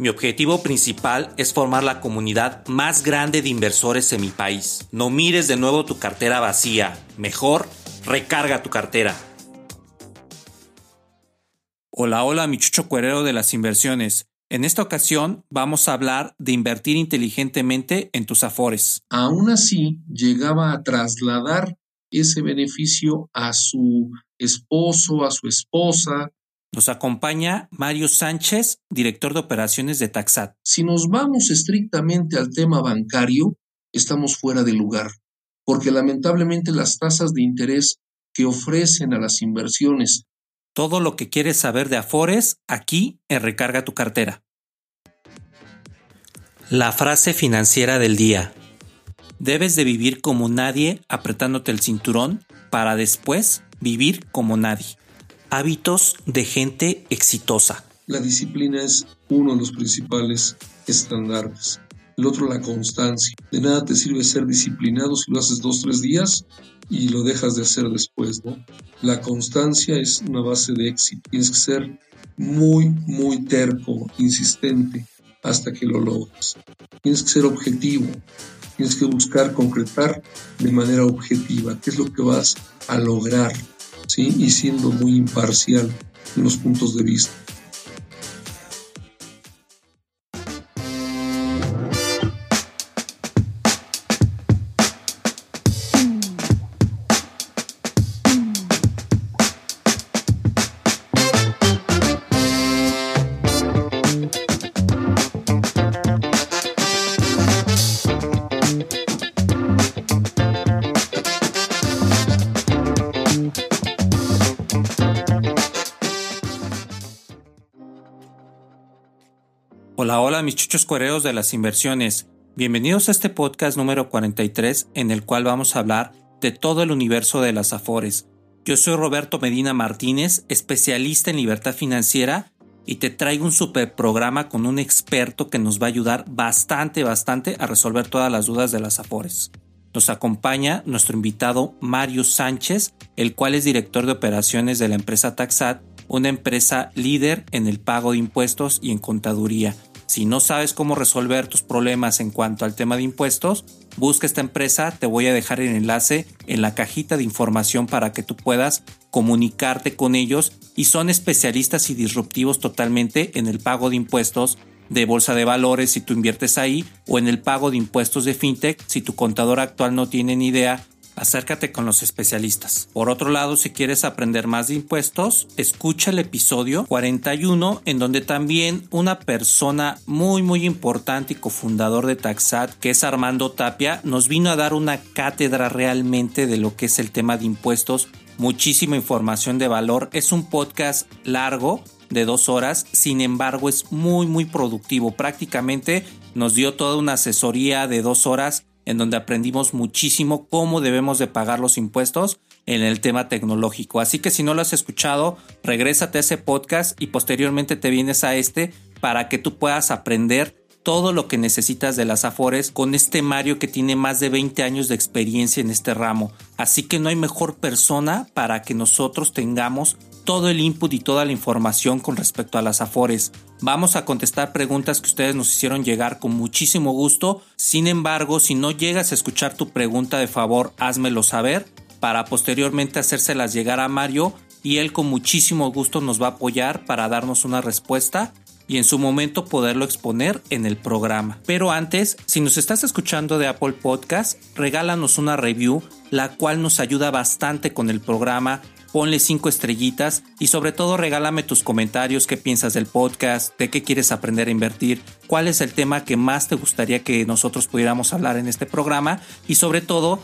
Mi objetivo principal es formar la comunidad más grande de inversores en mi país. No mires de nuevo tu cartera vacía. Mejor, recarga tu cartera. Hola, hola, mi chucho cuerero de las inversiones. En esta ocasión vamos a hablar de invertir inteligentemente en tus afores. Aún así, llegaba a trasladar ese beneficio a su esposo, a su esposa. Nos acompaña Mario Sánchez, director de operaciones de Taxat. Si nos vamos estrictamente al tema bancario, estamos fuera de lugar, porque lamentablemente las tasas de interés que ofrecen a las inversiones todo lo que quieres saber de Afores aquí en Recarga tu cartera. La frase financiera del día. Debes de vivir como nadie apretándote el cinturón para después vivir como nadie. Hábitos de gente exitosa. La disciplina es uno de los principales estándares. El otro, la constancia. De nada te sirve ser disciplinado si lo haces dos, tres días y lo dejas de hacer después, ¿no? La constancia es una base de éxito. Tienes que ser muy, muy terco, insistente hasta que lo logres. Tienes que ser objetivo. Tienes que buscar concretar de manera objetiva qué es lo que vas a lograr, ¿sí? Y siendo muy imparcial en los puntos de vista. Hola, hola mis chuchos cuereos de las inversiones. Bienvenidos a este podcast número 43 en el cual vamos a hablar de todo el universo de las afores. Yo soy Roberto Medina Martínez, especialista en libertad financiera y te traigo un super programa con un experto que nos va a ayudar bastante, bastante a resolver todas las dudas de las afores. Nos acompaña nuestro invitado Mario Sánchez, el cual es director de operaciones de la empresa Taxat, una empresa líder en el pago de impuestos y en contaduría. Si no sabes cómo resolver tus problemas en cuanto al tema de impuestos, busca esta empresa, te voy a dejar el enlace en la cajita de información para que tú puedas comunicarte con ellos y son especialistas y disruptivos totalmente en el pago de impuestos de bolsa de valores si tú inviertes ahí o en el pago de impuestos de fintech si tu contador actual no tiene ni idea acércate con los especialistas. Por otro lado, si quieres aprender más de impuestos, escucha el episodio 41 en donde también una persona muy muy importante y cofundador de Taxat, que es Armando Tapia, nos vino a dar una cátedra realmente de lo que es el tema de impuestos. Muchísima información de valor. Es un podcast largo de dos horas, sin embargo es muy muy productivo. Prácticamente nos dio toda una asesoría de dos horas en donde aprendimos muchísimo cómo debemos de pagar los impuestos en el tema tecnológico. Así que si no lo has escuchado, regrésate a ese podcast y posteriormente te vienes a este para que tú puedas aprender todo lo que necesitas de las Afores con este Mario que tiene más de 20 años de experiencia en este ramo. Así que no hay mejor persona para que nosotros tengamos todo el input y toda la información con respecto a las Afores. Vamos a contestar preguntas que ustedes nos hicieron llegar con muchísimo gusto. Sin embargo, si no llegas a escuchar tu pregunta de favor, házmelo saber para posteriormente hacérselas llegar a Mario y él con muchísimo gusto nos va a apoyar para darnos una respuesta y en su momento poderlo exponer en el programa. Pero antes, si nos estás escuchando de Apple Podcast, regálanos una review, la cual nos ayuda bastante con el programa ponle cinco estrellitas y sobre todo regálame tus comentarios, qué piensas del podcast, de qué quieres aprender a invertir, cuál es el tema que más te gustaría que nosotros pudiéramos hablar en este programa y sobre todo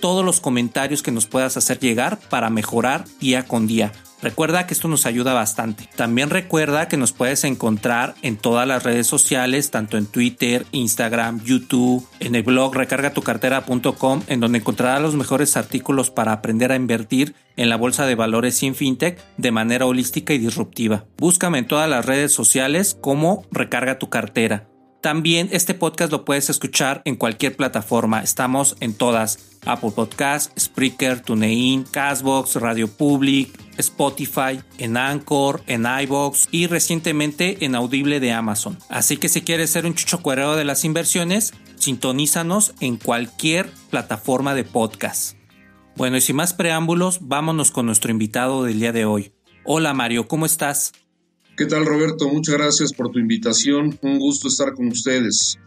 todos los comentarios que nos puedas hacer llegar para mejorar día con día. Recuerda que esto nos ayuda bastante. También recuerda que nos puedes encontrar en todas las redes sociales, tanto en Twitter, Instagram, YouTube, en el blog recargatucartera.com, en donde encontrarás los mejores artículos para aprender a invertir en la bolsa de valores en fintech de manera holística y disruptiva. Búscame en todas las redes sociales como Recarga tu cartera. También este podcast lo puedes escuchar en cualquier plataforma. Estamos en todas. Apple Podcast, Spreaker, TuneIn, Castbox, Radio Public, Spotify, en Anchor, en iBox y recientemente en Audible de Amazon. Así que si quieres ser un chucho cuerero de las inversiones, sintonízanos en cualquier plataforma de podcast. Bueno, y sin más preámbulos, vámonos con nuestro invitado del día de hoy. Hola Mario, ¿cómo estás? ¿Qué tal Roberto? Muchas gracias por tu invitación. Un gusto estar con ustedes.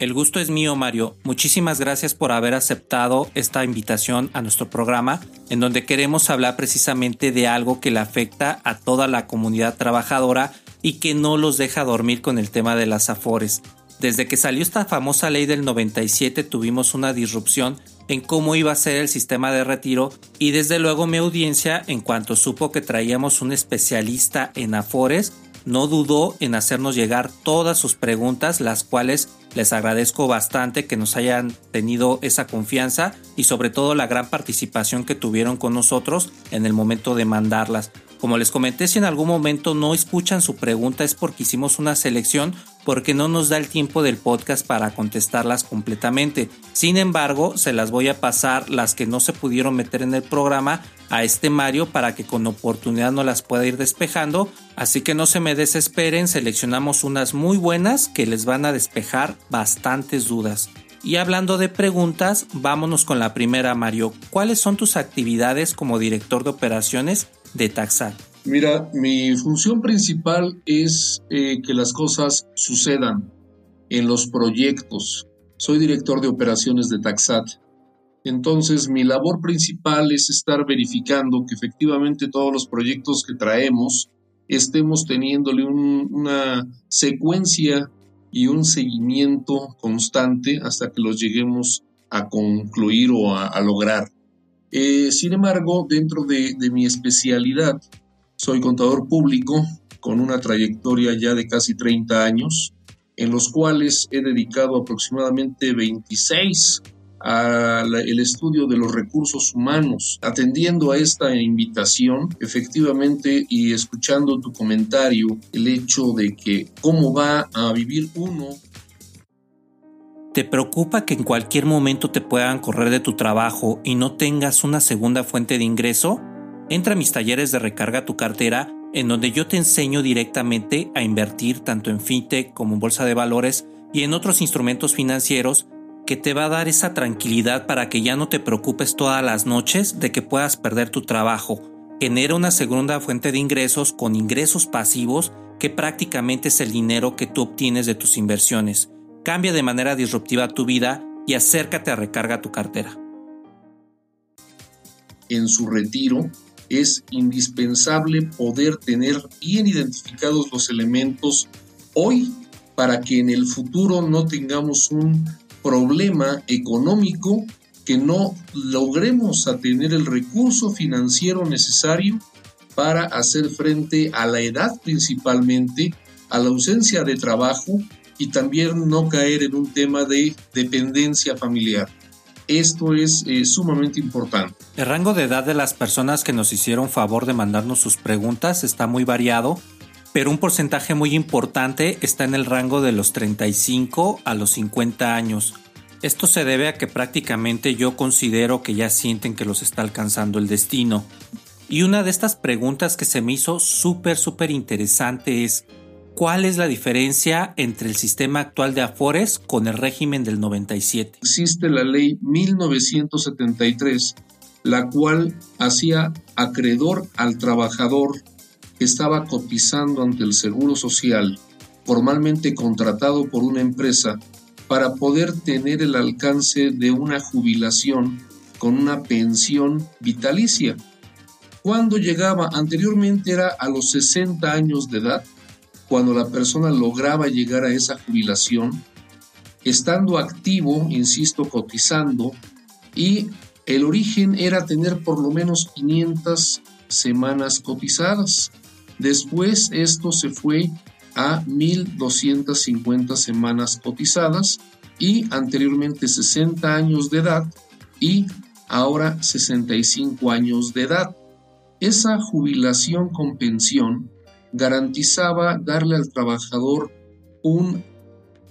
El gusto es mío, Mario. Muchísimas gracias por haber aceptado esta invitación a nuestro programa, en donde queremos hablar precisamente de algo que le afecta a toda la comunidad trabajadora y que no los deja dormir con el tema de las afores. Desde que salió esta famosa ley del 97 tuvimos una disrupción en cómo iba a ser el sistema de retiro y desde luego mi audiencia en cuanto supo que traíamos un especialista en afores no dudó en hacernos llegar todas sus preguntas las cuales les agradezco bastante que nos hayan tenido esa confianza y sobre todo la gran participación que tuvieron con nosotros en el momento de mandarlas. Como les comenté, si en algún momento no escuchan su pregunta es porque hicimos una selección porque no nos da el tiempo del podcast para contestarlas completamente. Sin embargo, se las voy a pasar las que no se pudieron meter en el programa a este Mario para que con oportunidad no las pueda ir despejando. Así que no se me desesperen, seleccionamos unas muy buenas que les van a despejar bastantes dudas. Y hablando de preguntas, vámonos con la primera, Mario. ¿Cuáles son tus actividades como director de operaciones de Taxat? Mira, mi función principal es eh, que las cosas sucedan en los proyectos. Soy director de operaciones de Taxat. Entonces, mi labor principal es estar verificando que efectivamente todos los proyectos que traemos estemos teniéndole una secuencia y un seguimiento constante hasta que los lleguemos a concluir o a, lograr. Eh, sin embargo, dentro de mi especialidad, soy contador público con una trayectoria ya de casi 30 años, en los cuales he dedicado aproximadamente 26 al estudio de los recursos humanos. Atendiendo a esta invitación, efectivamente, y escuchando tu comentario, el hecho de que cómo va a vivir uno ¿Te preocupa que en cualquier momento te puedan correr de tu trabajo y no tengas una segunda fuente de ingreso? Entra a mis talleres de recarga tu cartera en donde yo te enseño directamente a invertir tanto en fintech como en bolsa de valores y en otros instrumentos financieros que te va a dar esa tranquilidad para que ya no te preocupes todas las noches de que puedas perder tu trabajo. Genera una segunda fuente de ingresos con ingresos pasivos que prácticamente es el dinero que tú obtienes de tus inversiones. Cambia de manera disruptiva tu vida y acércate a recarga tu cartera. En su retiro, es indispensable poder tener bien identificados los elementos hoy para que en el futuro no tengamos un problema económico que no logremos a tener el recurso financiero necesario para hacer frente a la edad principalmente, a la ausencia de trabajo y también no caer en un tema de dependencia familiar. Esto es eh, sumamente importante. El rango de edad de las personas que nos hicieron favor de mandarnos sus preguntas está muy variado, pero un porcentaje muy importante está en el rango de los 35 a los 50 años. Esto se debe a que prácticamente yo considero que ya sienten que los está alcanzando el destino. Y una de estas preguntas que se me hizo súper, súper interesante es, ¿Cuál es la diferencia entre el sistema actual de Afores con el régimen del 97? Existe la ley 1973, la cual hacía acreedor al trabajador que estaba cotizando ante el Seguro Social, formalmente contratado por una empresa, para poder tener el alcance de una jubilación con una pensión vitalicia. Cuando llegaba anteriormente era a los 60 años de edad cuando la persona lograba llegar a esa jubilación, estando activo, insisto, cotizando, y el origen era tener por lo menos 500 semanas cotizadas. Después esto se fue a 1.250 semanas cotizadas y anteriormente 60 años de edad y ahora 65 años de edad. Esa jubilación con pensión garantizaba darle al trabajador un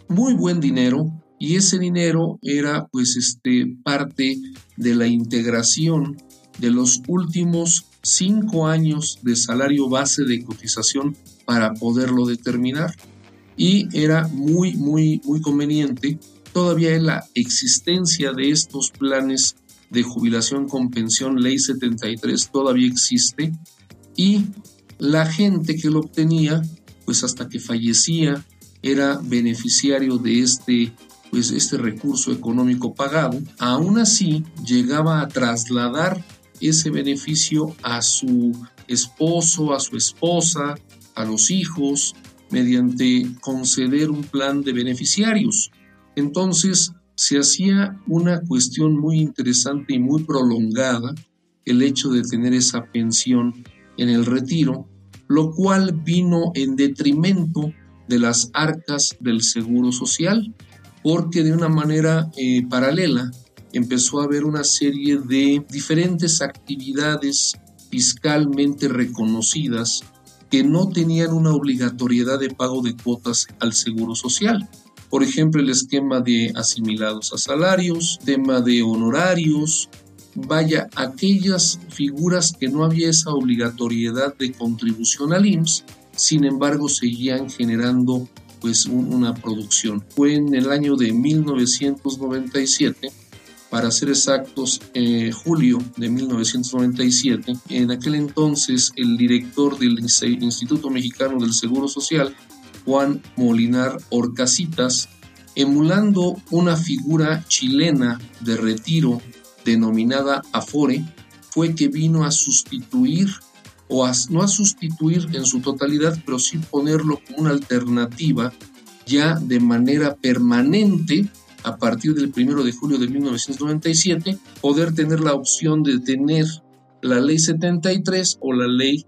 muy buen dinero y ese dinero era pues este parte de la integración de los últimos cinco años de salario base de cotización para poderlo determinar. Y era muy muy muy conveniente todavía la existencia de estos planes de jubilación con pensión ley 73 todavía existe y la gente que lo obtenía pues hasta que fallecía era beneficiario de este pues este recurso económico pagado, aún así llegaba a trasladar ese beneficio a su esposo, a su esposa, a los hijos, mediante conceder un plan de beneficiarios. Entonces se hacía una cuestión muy interesante y muy prolongada el hecho de tener esa pensión en el retiro, lo cual vino en detrimento de las arcas del Seguro Social, porque de una manera eh, paralela empezó a haber una serie de diferentes actividades fiscalmente reconocidas que no tenían una obligatoriedad de pago de cuotas al Seguro Social. Por ejemplo, el esquema de asimilados a salarios, tema de honorarios, vaya, aquellas figuras que no había esa obligatoriedad de contribución al IMSS, sin embargo seguían generando pues una producción. Fue en el año de 1997 para ser exactos, eh, julio de 1997, en aquel entonces el director del Instituto Mexicano del Seguro Social, Juan Molinar Orcasitas, emulando una figura chilena de retiro denominada Afore, fue que vino a sustituir o no a sustituir en su totalidad, pero sí ponerlo como una alternativa ya de manera permanente a partir del 1 de julio de 1997, poder tener la opción de tener la ley 73 o la ley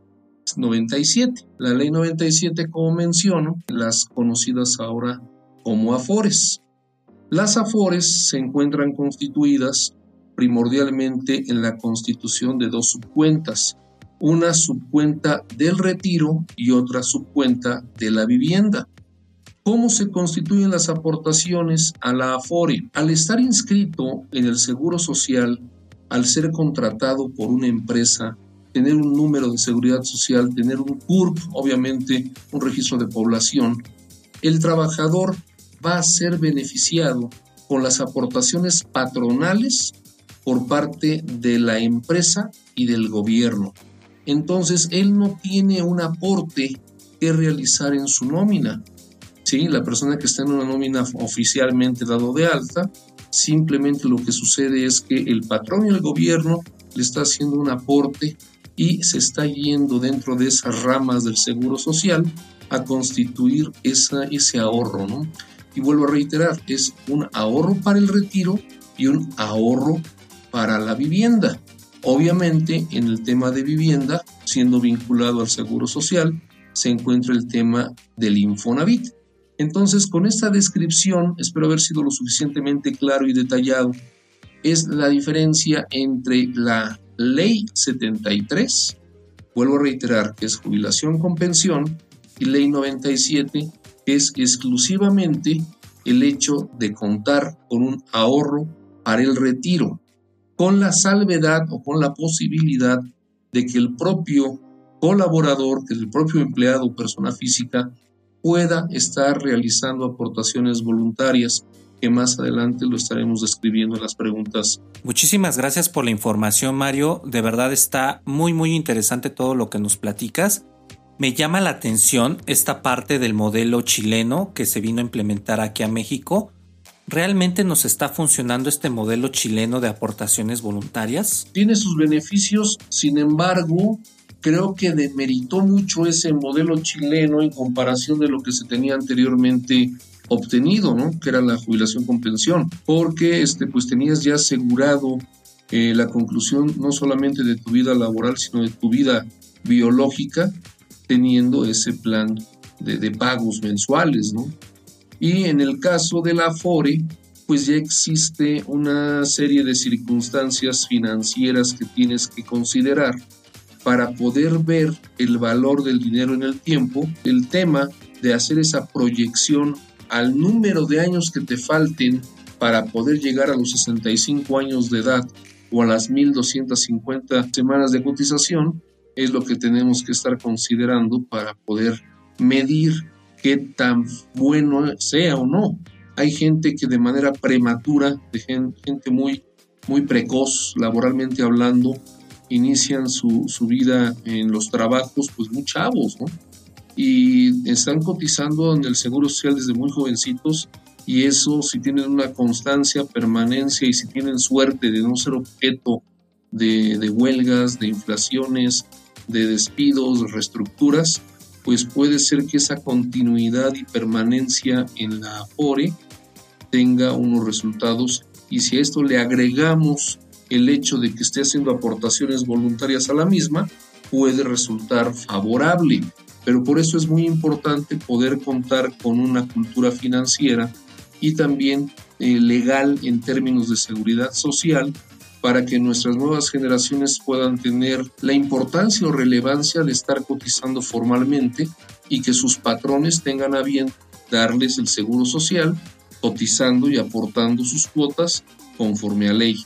97. La ley 97, como menciono, las conocidas ahora como AFORES. Las AFORES se encuentran constituidas primordialmente en la constitución de dos subcuentas, una subcuenta del retiro y otra subcuenta de la vivienda. ¿Cómo se constituyen las aportaciones a la AFORE? Al estar inscrito en el Seguro Social, al ser contratado por una empresa, tener un número de seguridad social, tener un CURP, obviamente un registro de población, el trabajador va a ser beneficiado con las aportaciones patronales por parte de la empresa y del gobierno entonces él no tiene un aporte que realizar en su nómina. ¿sí? La persona que está en una nómina oficialmente dado de alta, simplemente lo que sucede es que el patrón y el gobierno le está haciendo un aporte y se está yendo dentro de esas ramas del seguro social a constituir esa, ese ahorro. ¿no? Y vuelvo a reiterar, es un ahorro para el retiro y un ahorro para la vivienda. Obviamente, en el tema de vivienda, siendo vinculado al Seguro Social, se encuentra el tema del Infonavit. Entonces, con esta descripción, espero haber sido lo suficientemente claro y detallado, es la diferencia entre la Ley 73, vuelvo a reiterar que es jubilación con pensión, y Ley 97, que es exclusivamente el hecho de contar con un ahorro para el retiro con la salvedad o con la posibilidad de que el propio colaborador, que el propio empleado o persona física pueda estar realizando aportaciones voluntarias que más adelante lo estaremos describiendo en las preguntas. Muchísimas gracias por la información, Mario. De verdad está muy, muy interesante todo lo que nos platicas. Me llama la atención esta parte del modelo chileno que se vino a implementar aquí a México ¿Realmente nos está funcionando este modelo chileno de aportaciones voluntarias? Tiene sus beneficios, sin embargo, creo que demeritó mucho ese modelo chileno en comparación de lo que se tenía anteriormente obtenido, ¿no? Que era la jubilación con pensión, porque este, pues tenías ya asegurado eh, la conclusión no solamente de tu vida laboral, sino de tu vida biológica, teniendo ese plan de, de pagos mensuales, ¿no? Y en el caso de la FORE, pues ya existe una serie de circunstancias financieras que tienes que considerar para poder ver el valor del dinero en el tiempo, el tema de hacer esa proyección al número de años que te falten para poder llegar a los 65 años de edad o a las 1250 semanas de cotización, es lo que tenemos que estar considerando para poder medir qué tan bueno sea o no. Hay gente que de manera prematura, gente muy, muy precoz, laboralmente hablando, inician su, su vida en los trabajos, pues muy chavos, ¿no? Y están cotizando en el Seguro Social desde muy jovencitos y eso si tienen una constancia, permanencia y si tienen suerte de no ser objeto de, de huelgas, de inflaciones, de despidos, de reestructuras, pues puede ser que esa continuidad y permanencia en la ORE tenga unos resultados y si a esto le agregamos el hecho de que esté haciendo aportaciones voluntarias a la misma, puede resultar favorable. Pero por eso es muy importante poder contar con una cultura financiera y también eh, legal en términos de seguridad social para que nuestras nuevas generaciones puedan tener la importancia o relevancia de estar cotizando formalmente y que sus patrones tengan a bien darles el seguro social, cotizando y aportando sus cuotas conforme a ley.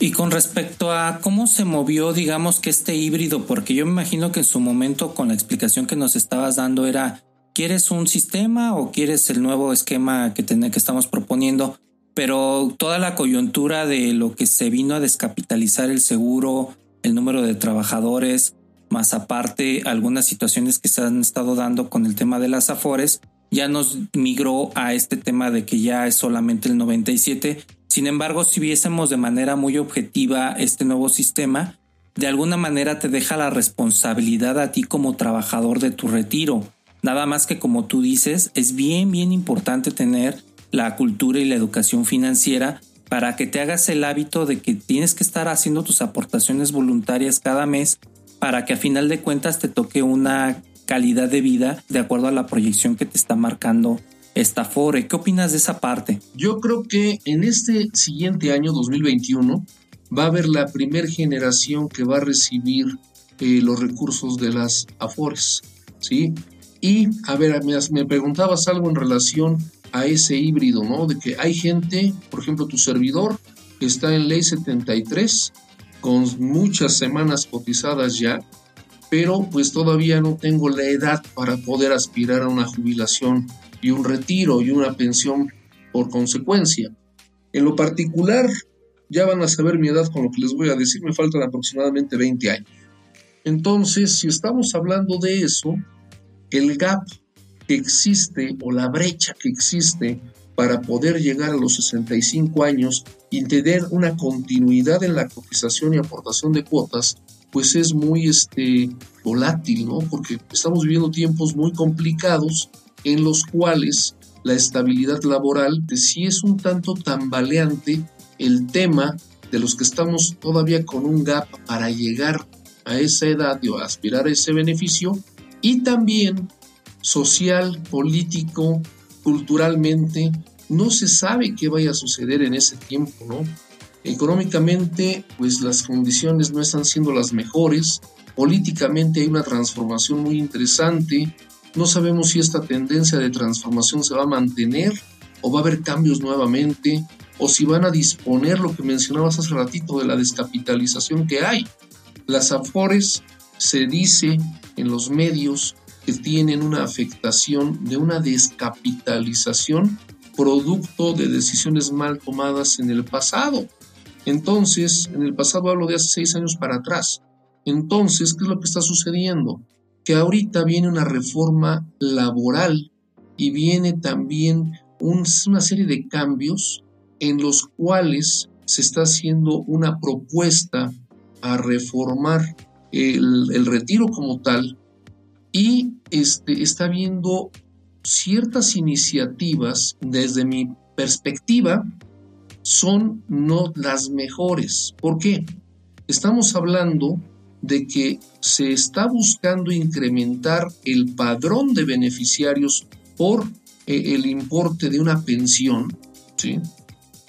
Y con respecto a cómo se movió, digamos que este híbrido, porque yo me imagino que en su momento con la explicación que nos estabas dando era, ¿quieres un sistema o quieres el nuevo esquema que, que estamos proponiendo? Pero toda la coyuntura de lo que se vino a descapitalizar el seguro, el número de trabajadores, más aparte algunas situaciones que se han estado dando con el tema de las afores, ya nos migró a este tema de que ya es solamente el 97. Sin embargo, si viésemos de manera muy objetiva este nuevo sistema, de alguna manera te deja la responsabilidad a ti como trabajador de tu retiro. Nada más que como tú dices, es bien, bien importante tener la cultura y la educación financiera para que te hagas el hábito de que tienes que estar haciendo tus aportaciones voluntarias cada mes para que a final de cuentas te toque una calidad de vida de acuerdo a la proyección que te está marcando esta FORE. ¿Qué opinas de esa parte? Yo creo que en este siguiente año 2021 va a haber la primera generación que va a recibir eh, los recursos de las AFORES, ¿sí? Y, a ver, me, me preguntabas algo en relación a ese híbrido, ¿no? De que hay gente, por ejemplo, tu servidor está en ley 73 con muchas semanas cotizadas ya, pero pues todavía no tengo la edad para poder aspirar a una jubilación y un retiro y una pensión por consecuencia. En lo particular, ya van a saber mi edad con lo que les voy a decir, me faltan aproximadamente 20 años. Entonces, si estamos hablando de eso, el gap que existe o la brecha que existe para poder llegar a los 65 años y tener una continuidad en la cotización y aportación de cuotas, pues es muy este, volátil, ¿no? Porque estamos viviendo tiempos muy complicados en los cuales la estabilidad laboral de sí es un tanto tambaleante el tema de los que estamos todavía con un gap para llegar a esa edad o aspirar a ese beneficio y también social, político, culturalmente, no se sabe qué vaya a suceder en ese tiempo, ¿no? Económicamente, pues las condiciones no están siendo las mejores, políticamente hay una transformación muy interesante, no sabemos si esta tendencia de transformación se va a mantener o va a haber cambios nuevamente, o si van a disponer lo que mencionabas hace ratito de la descapitalización que hay. Las AFORES se dice en los medios que tienen una afectación de una descapitalización producto de decisiones mal tomadas en el pasado. Entonces, en el pasado hablo de hace seis años para atrás. Entonces, ¿qué es lo que está sucediendo? Que ahorita viene una reforma laboral y viene también una serie de cambios en los cuales se está haciendo una propuesta a reformar el, el retiro como tal y este, está viendo ciertas iniciativas desde mi perspectiva son no las mejores. ¿Por qué? Estamos hablando de que se está buscando incrementar el padrón de beneficiarios por eh, el importe de una pensión, ¿sí?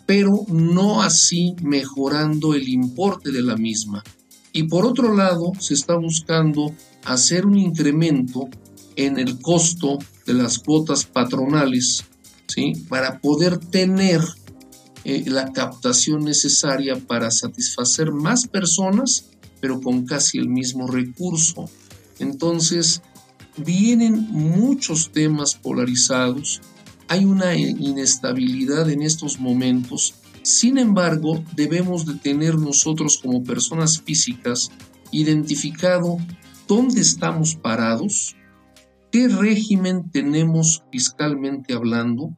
pero no así mejorando el importe de la misma. Y por otro lado, se está buscando hacer un incremento en el costo de las cuotas patronales, ¿sí? para poder tener eh, la captación necesaria para satisfacer más personas, pero con casi el mismo recurso. Entonces, vienen muchos temas polarizados, hay una inestabilidad en estos momentos, sin embargo, debemos de tener nosotros como personas físicas identificado dónde estamos parados, qué régimen tenemos fiscalmente hablando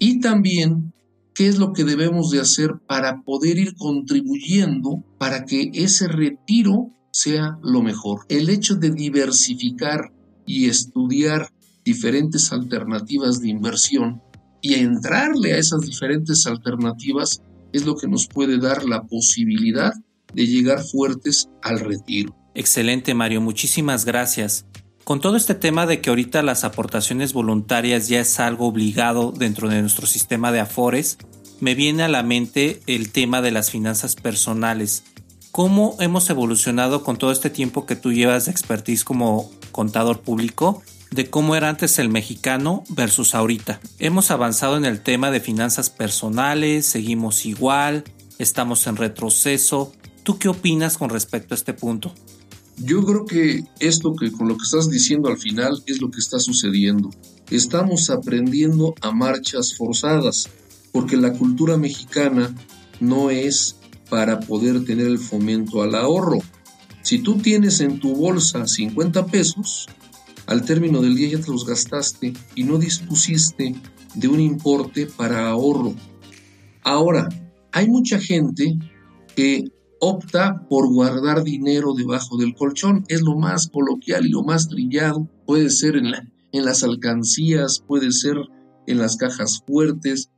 y también qué es lo que debemos de hacer para poder ir contribuyendo para que ese retiro sea lo mejor. El hecho de diversificar y estudiar diferentes alternativas de inversión y entrarle a esas diferentes alternativas es lo que nos puede dar la posibilidad de llegar fuertes al retiro. Excelente Mario, muchísimas gracias. Con todo este tema de que ahorita las aportaciones voluntarias ya es algo obligado dentro de nuestro sistema de afores, me viene a la mente el tema de las finanzas personales. ¿Cómo hemos evolucionado con todo este tiempo que tú llevas de expertise como contador público de cómo era antes el mexicano versus ahorita. Hemos avanzado en el tema de finanzas personales, seguimos igual, estamos en retroceso. ¿Tú qué opinas con respecto a este punto? Yo creo que esto que con lo que estás diciendo al final es lo que está sucediendo. Estamos aprendiendo a marchas forzadas, porque la cultura mexicana no es para poder tener el fomento al ahorro. Si tú tienes en tu bolsa 50 pesos, al término del día ya te los gastaste y no dispusiste de un importe para ahorro. Ahora, hay mucha gente que opta por guardar dinero debajo del colchón. Es lo más coloquial y lo más trillado. Puede ser en, las alcancías, puede ser en las cajas fuertes.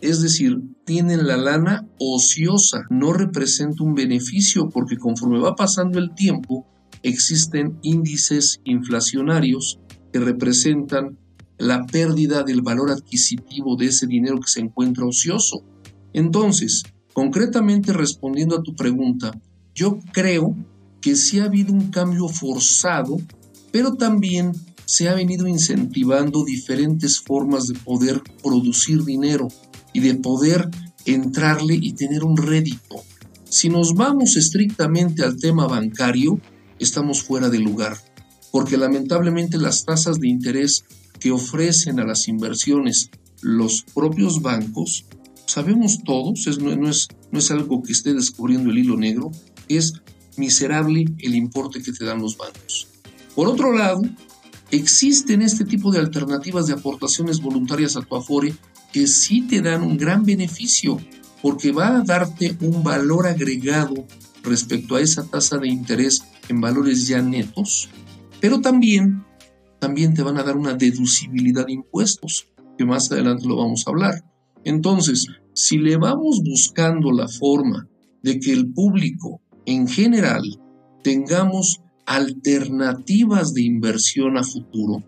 Es decir, tienen la lana ociosa, no representa un beneficio porque conforme va pasando el tiempo, existen índices inflacionarios que representan la pérdida del valor adquisitivo de ese dinero que se encuentra ocioso. Entonces, concretamente respondiendo a tu pregunta, yo creo que sí ha habido un cambio forzado, pero también se ha venido incentivando diferentes formas de poder producir dinero y de poder entrarle y tener un rédito. Si nos vamos estrictamente al tema bancario, estamos fuera de lugar, porque lamentablemente las tasas de interés que ofrecen a las inversiones los propios bancos, sabemos todos, no, es, no es algo que esté descubriendo el hilo negro, es miserable el importe que te dan los bancos. Por otro lado, existen este tipo de alternativas de aportaciones voluntarias a tu Afore que sí te dan un gran beneficio, porque va a darte un valor agregado respecto a esa tasa de interés en valores ya netos, pero también, también te van a dar una deducibilidad de impuestos, que más adelante lo vamos a hablar. Entonces, si le vamos buscando la forma de que el público en general tengamos alternativas de inversión a futuro,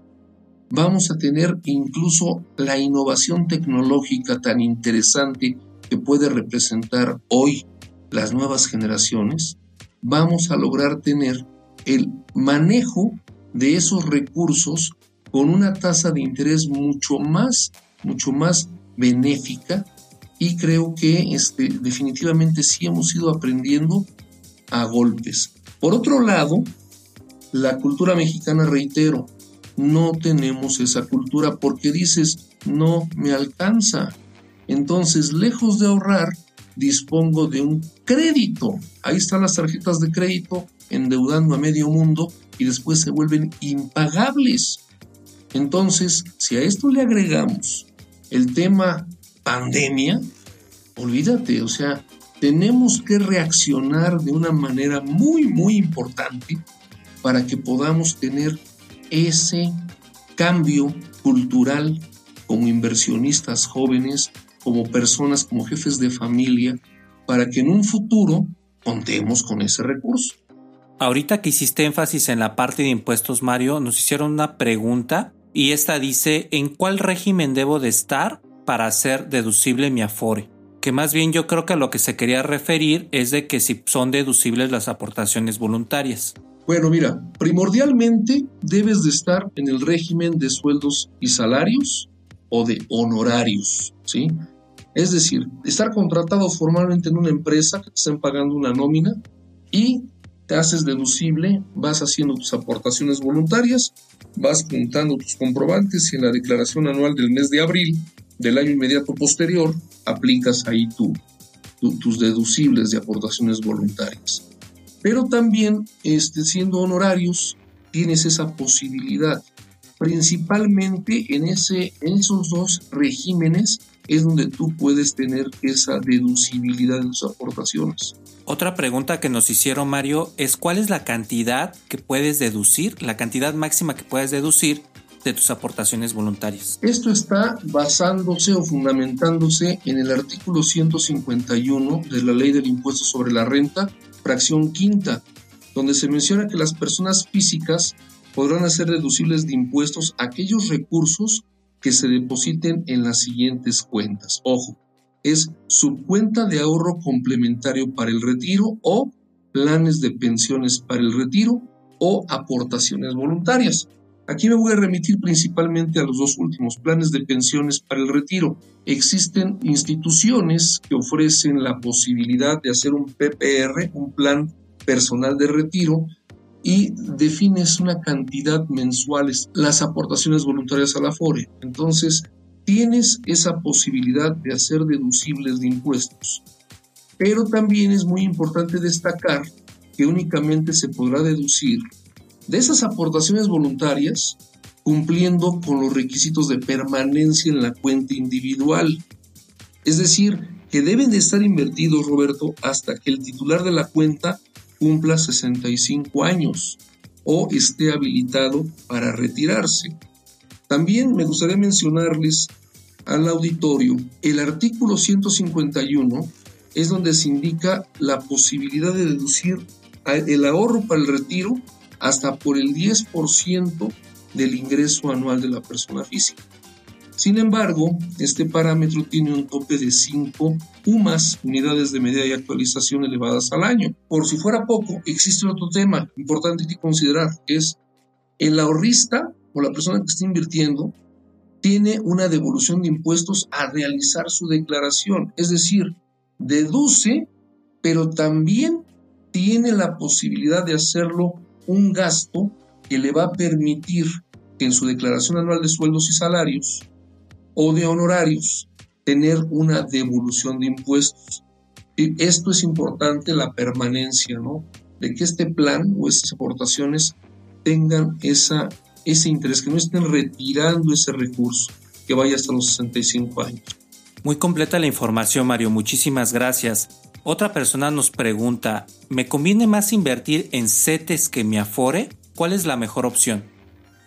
vamos a tener incluso la innovación tecnológica tan interesante que puede representar hoy las nuevas generaciones, vamos a lograr tener el manejo de esos recursos con una tasa de interés mucho más, mucho más benéfica y creo que este, definitivamente sí hemos ido aprendiendo a golpes. Por otro lado, la cultura mexicana, reitero, no tenemos esa cultura porque dices, no me alcanza. Entonces, lejos de ahorrar, dispongo de un crédito. Ahí están las tarjetas de crédito endeudando a medio mundo y después se vuelven impagables. Entonces, si a esto le agregamos el tema pandemia, olvídate, o sea, tenemos que reaccionar de una manera muy, muy importante para que podamos tener ese cambio cultural como inversionistas jóvenes como personas, como jefes de familia, para que en un futuro contemos con ese recurso. Ahorita que hiciste énfasis en la parte de impuestos, Mario, nos hicieron una pregunta y esta dice, ¿en cuál régimen debo de estar para hacer deducible mi afore? Que más bien yo creo que a lo que se quería referir es de que si son deducibles las aportaciones voluntarias. Bueno, mira, primordialmente debes de estar en el régimen de sueldos y salarios o de honorarios, ¿sí? Es decir, estar contratado formalmente en una empresa que te estén pagando una nómina y te haces deducible, vas haciendo tus aportaciones voluntarias, vas juntando tus comprobantes y en la declaración anual del mes de abril del año inmediato posterior aplicas ahí tus deducibles de aportaciones voluntarias. Pero también, este, siendo honorarios, tienes esa posibilidad. Principalmente en, ese, en esos dos regímenes es donde tú puedes tener esa deducibilidad de tus aportaciones. Otra pregunta que nos hicieron, Mario, es cuál es la cantidad que puedes deducir, la cantidad máxima que puedes deducir de tus aportaciones voluntarias. Esto está basándose o fundamentándose en el artículo 151 de la Ley del Impuesto sobre la Renta, fracción quinta, donde se menciona que las personas físicas podrán hacer deducibles de impuestos aquellos recursos que se depositen en las siguientes cuentas. Ojo, es su cuenta de ahorro complementario para el retiro o planes de pensiones para el retiro o aportaciones voluntarias. Aquí me voy a remitir principalmente a los dos últimos, planes de pensiones para el retiro. Existen instituciones que ofrecen la posibilidad de hacer un PPR, un plan personal de retiro, y defines una cantidad mensuales, las aportaciones voluntarias a la FORE. Entonces, tienes esa posibilidad de hacer deducibles de impuestos. Pero también es muy importante destacar que únicamente se podrá deducir de esas aportaciones voluntarias cumpliendo con los requisitos de permanencia en la cuenta individual. Es decir, que deben de estar invertidos, Roberto, hasta que el titular de la cuenta cumpla 65 años o esté habilitado para retirarse. También me gustaría mencionarles al auditorio el artículo 151 es donde se indica la posibilidad de deducir el ahorro para el retiro hasta por el 10% del ingreso anual de la persona física. Sin embargo, este parámetro tiene un tope de 5 UMAS, unidades de medida y actualización elevadas al año. Por si fuera poco, existe otro tema importante que considerar, es el ahorrista o la persona que está invirtiendo tiene una devolución de impuestos a realizar su declaración, es decir, deduce, pero también tiene la posibilidad de hacerlo un gasto que le va a permitir que en su declaración anual de sueldos y salarios o de honorarios tener una devolución de impuestos. Y esto es importante, la permanencia, ¿no? De que este plan o estas aportaciones tengan esa, ese interés, que no estén retirando ese recurso, que vaya hasta los 65 años. Muy completa la información, Mario. Muchísimas gracias. Otra persona nos pregunta, ¿me conviene más invertir en CETES que mi Afore? ¿Cuál es la mejor opción?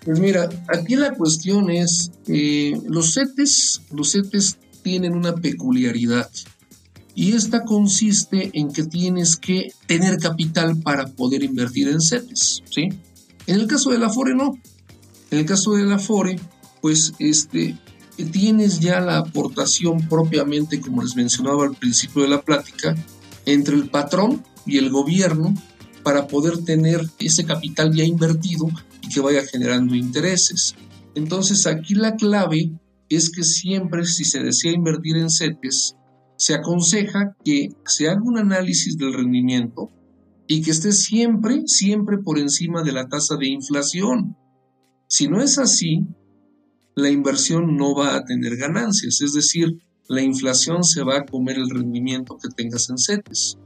Pues mira, aquí la cuestión es, eh, los CETES, los CETES tienen una peculiaridad y esta consiste en que tienes que tener capital para poder invertir en CETES, ¿sí? En el caso de la Afore no. En el caso de la Afore, pues este, tienes ya la aportación propiamente, como les mencionaba al principio de la plática, entre el patrón y el gobierno para poder tener ese capital ya invertido y que vaya generando intereses. Entonces aquí la clave es que siempre si se desea invertir en CETES, se aconseja que se haga un análisis del rendimiento y que esté siempre, siempre por encima de la tasa de inflación. Si no es así, la inversión no va a tener ganancias, es decir, la inflación se va a comer el rendimiento que tengas en CETES.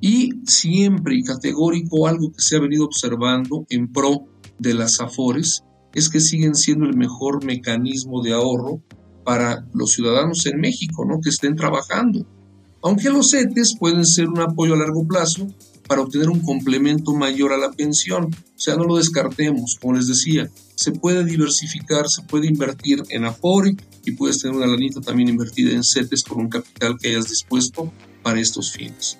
Y siempre y categórico algo que se ha venido observando en pro de las AFORES es que siguen siendo el mejor mecanismo de ahorro para los ciudadanos en México, ¿no? Que estén trabajando. Aunque los CETES pueden ser un apoyo a largo plazo para obtener un complemento mayor a la pensión. O sea, no lo descartemos, como les decía, se puede diversificar, se puede invertir en Afore y puedes tener una lanita también invertida en CETES con un capital que hayas dispuesto para estos fines.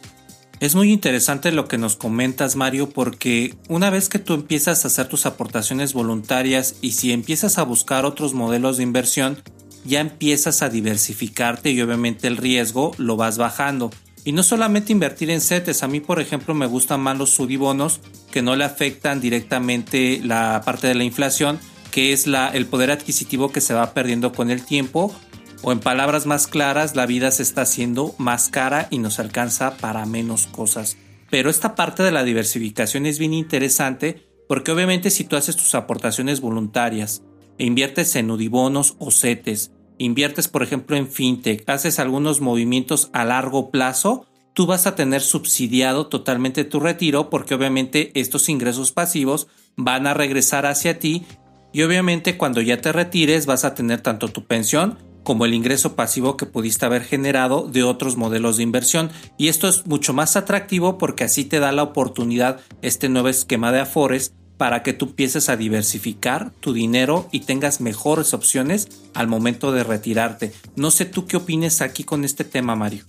Es muy interesante lo que nos comentas, Mario, porque una vez que tú empiezas a hacer tus aportaciones voluntarias y si empiezas a buscar otros modelos de inversión, ya empiezas a diversificarte y obviamente el riesgo lo vas bajando. Y no solamente invertir en CETES, a mí por ejemplo me gustan más los sudibonos que no le afectan directamente la parte de la inflación, que es la, el poder adquisitivo que se va perdiendo con el tiempo o en palabras más claras, la vida se está haciendo más cara y nos alcanza para menos cosas. Pero esta parte de la diversificación es bien interesante porque obviamente si tú haces tus aportaciones voluntarias e inviertes en udibonos o CETES, inviertes por ejemplo en fintech, haces algunos movimientos a largo plazo, tú vas a tener subsidiado totalmente tu retiro porque obviamente estos ingresos pasivos van a regresar hacia ti y obviamente cuando ya te retires vas a tener tanto tu pensión como el ingreso pasivo que pudiste haber generado de otros modelos de inversión. Y esto es mucho más atractivo porque así te da la oportunidad este nuevo esquema de Afores para que tú empieces a diversificar tu dinero y tengas mejores opciones al momento de retirarte. No sé tú qué opines aquí con este tema, Mario.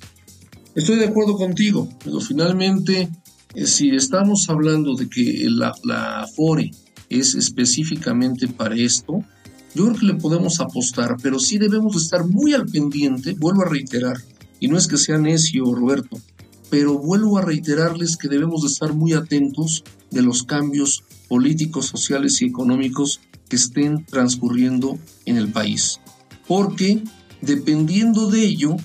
Estoy de acuerdo contigo, pero finalmente, eh, si estamos hablando de que la, la Afore es específicamente para esto, yo creo que le podemos apostar, pero sí debemos estar muy al pendiente, vuelvo a reiterar, y no es que sea necio, Roberto, pero vuelvo a reiterarles que debemos de estar muy atentos de los cambios políticos, sociales y económicos que estén transcurriendo en el país. Porque dependiendo de ello,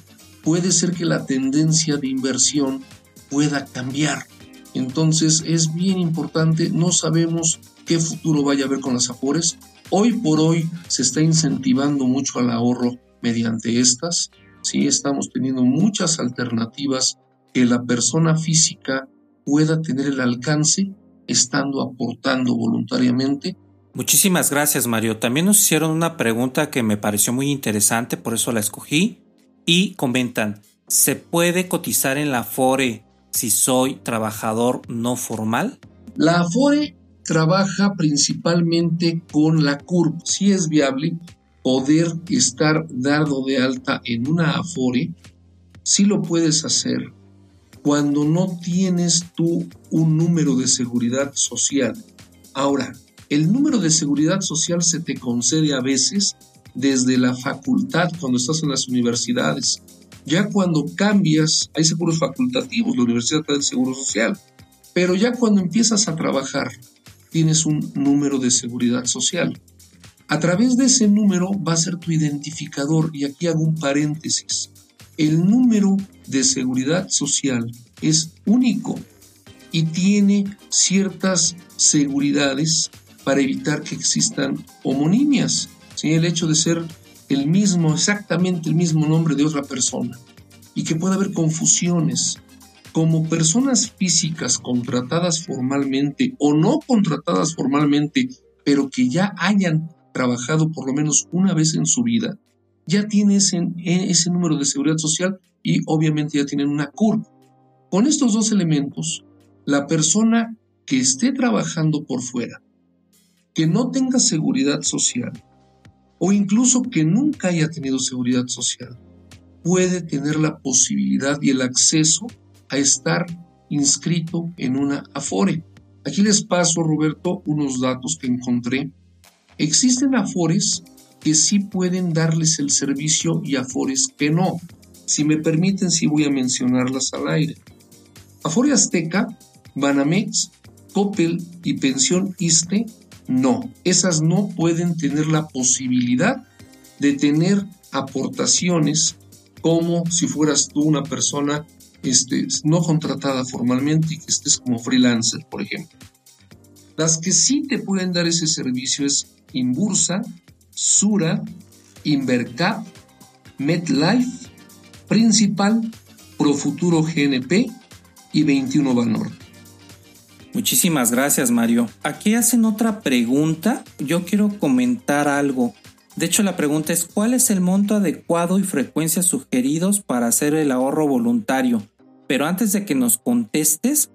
puede ser que la tendencia de inversión pueda cambiar. Entonces es bien importante, no sabemos qué futuro vaya a haber con las Afores, Hoy por hoy se está incentivando mucho al ahorro mediante estas. Sí, estamos teniendo muchas alternativas que la persona física pueda tener el alcance estando aportando voluntariamente. Muchísimas gracias Mario. También nos hicieron una pregunta que me pareció muy interesante, por eso la escogí. Y comentan, ¿se puede cotizar en la FORE si soy trabajador no formal? La AFORE trabaja principalmente con la CURP. Si es viable poder estar dado de alta en una Afore, si lo puedes hacer cuando no tienes tú un número de seguridad social. Ahora, el número de seguridad social se te concede a veces desde la facultad cuando estás en las universidades. Ya cuando cambias, hay seguros facultativos, la universidad tiene seguro social, pero ya cuando empiezas a trabajar tienes un número de seguridad social. A través de ese número va a ser tu identificador y aquí hago un paréntesis. El número de seguridad social es único y tiene ciertas seguridades para evitar que existan homonimias. ¿sí? El hecho de ser el mismo, exactamente el mismo nombre de otra persona y que pueda haber confusiones como personas físicas contratadas formalmente o no contratadas formalmente, pero que ya hayan trabajado por lo menos una vez en su vida, ya tienen ese, número de seguridad social y obviamente ya tienen una curva. Con estos dos elementos, la persona que esté trabajando por fuera, que no tenga seguridad social o incluso que nunca haya tenido seguridad social, puede tener la posibilidad y el acceso a estar inscrito en una Afore. Aquí les paso, Roberto, unos datos que encontré. Existen Afores que sí pueden darles el servicio y Afores que no. Si me permiten, sí voy a mencionarlas al aire. Afore Azteca, Banamex, Coppel y Pensión ISTE, no. Esas no pueden tener la posibilidad de tener aportaciones como si fueras tú una persona este, no contratada formalmente y que estés como freelancer, por ejemplo. Las que sí te pueden dar ese servicio es Inbursa, Sura, Invercap, MetLife, Principal, Profuturo GNP y 21 Banorte. Muchísimas gracias, Mario. Aquí hacen otra pregunta. Yo quiero comentar algo. De hecho, la pregunta es, ¿cuál es el monto adecuado y frecuencia sugeridos para hacer el ahorro voluntario? Pero antes de que nos contestes,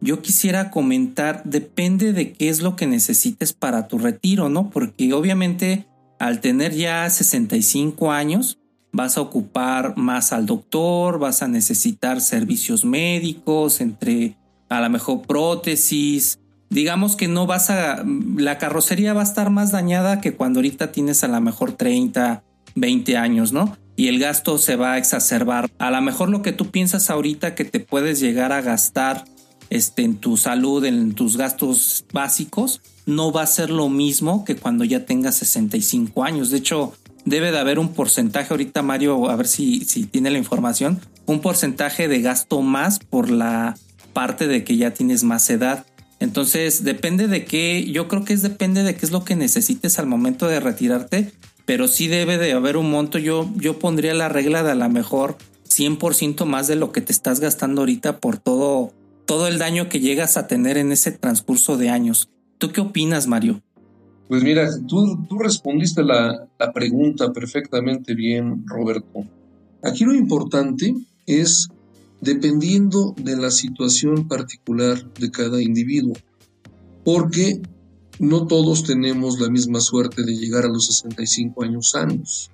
yo quisiera comentar, depende de qué es lo que necesites para tu retiro, ¿no? Porque obviamente al tener ya 65 años, vas a ocupar más al doctor, vas a necesitar servicios médicos, entre a lo mejor prótesis. Digamos que no vas a, la carrocería va a estar más dañada que cuando ahorita tienes a lo mejor 30, 20 años, ¿no? Y el gasto se va a exacerbar. A lo mejor lo que tú piensas ahorita que te puedes llegar a gastar este, en tu salud, en tus gastos básicos, no va a ser lo mismo que cuando ya tengas 65 años. De hecho, debe de haber un porcentaje, ahorita Mario, a ver si, si tiene la información, un porcentaje de gasto más por la parte de que ya tienes más edad. Entonces, depende de qué, yo creo que es depende de qué es lo que necesites al momento de retirarte, pero sí debe de haber un monto. Yo, yo pondría la regla de a lo mejor 100% más de lo que te estás gastando ahorita por todo, todo el daño que llegas a tener en ese transcurso de años. ¿Tú qué opinas, Mario? Pues mira, tú, tú respondiste la, la pregunta perfectamente bien, Roberto. Aquí lo importante es dependiendo de la situación particular de cada individuo, porque no todos tenemos la misma suerte de llegar a los 65 años sanos.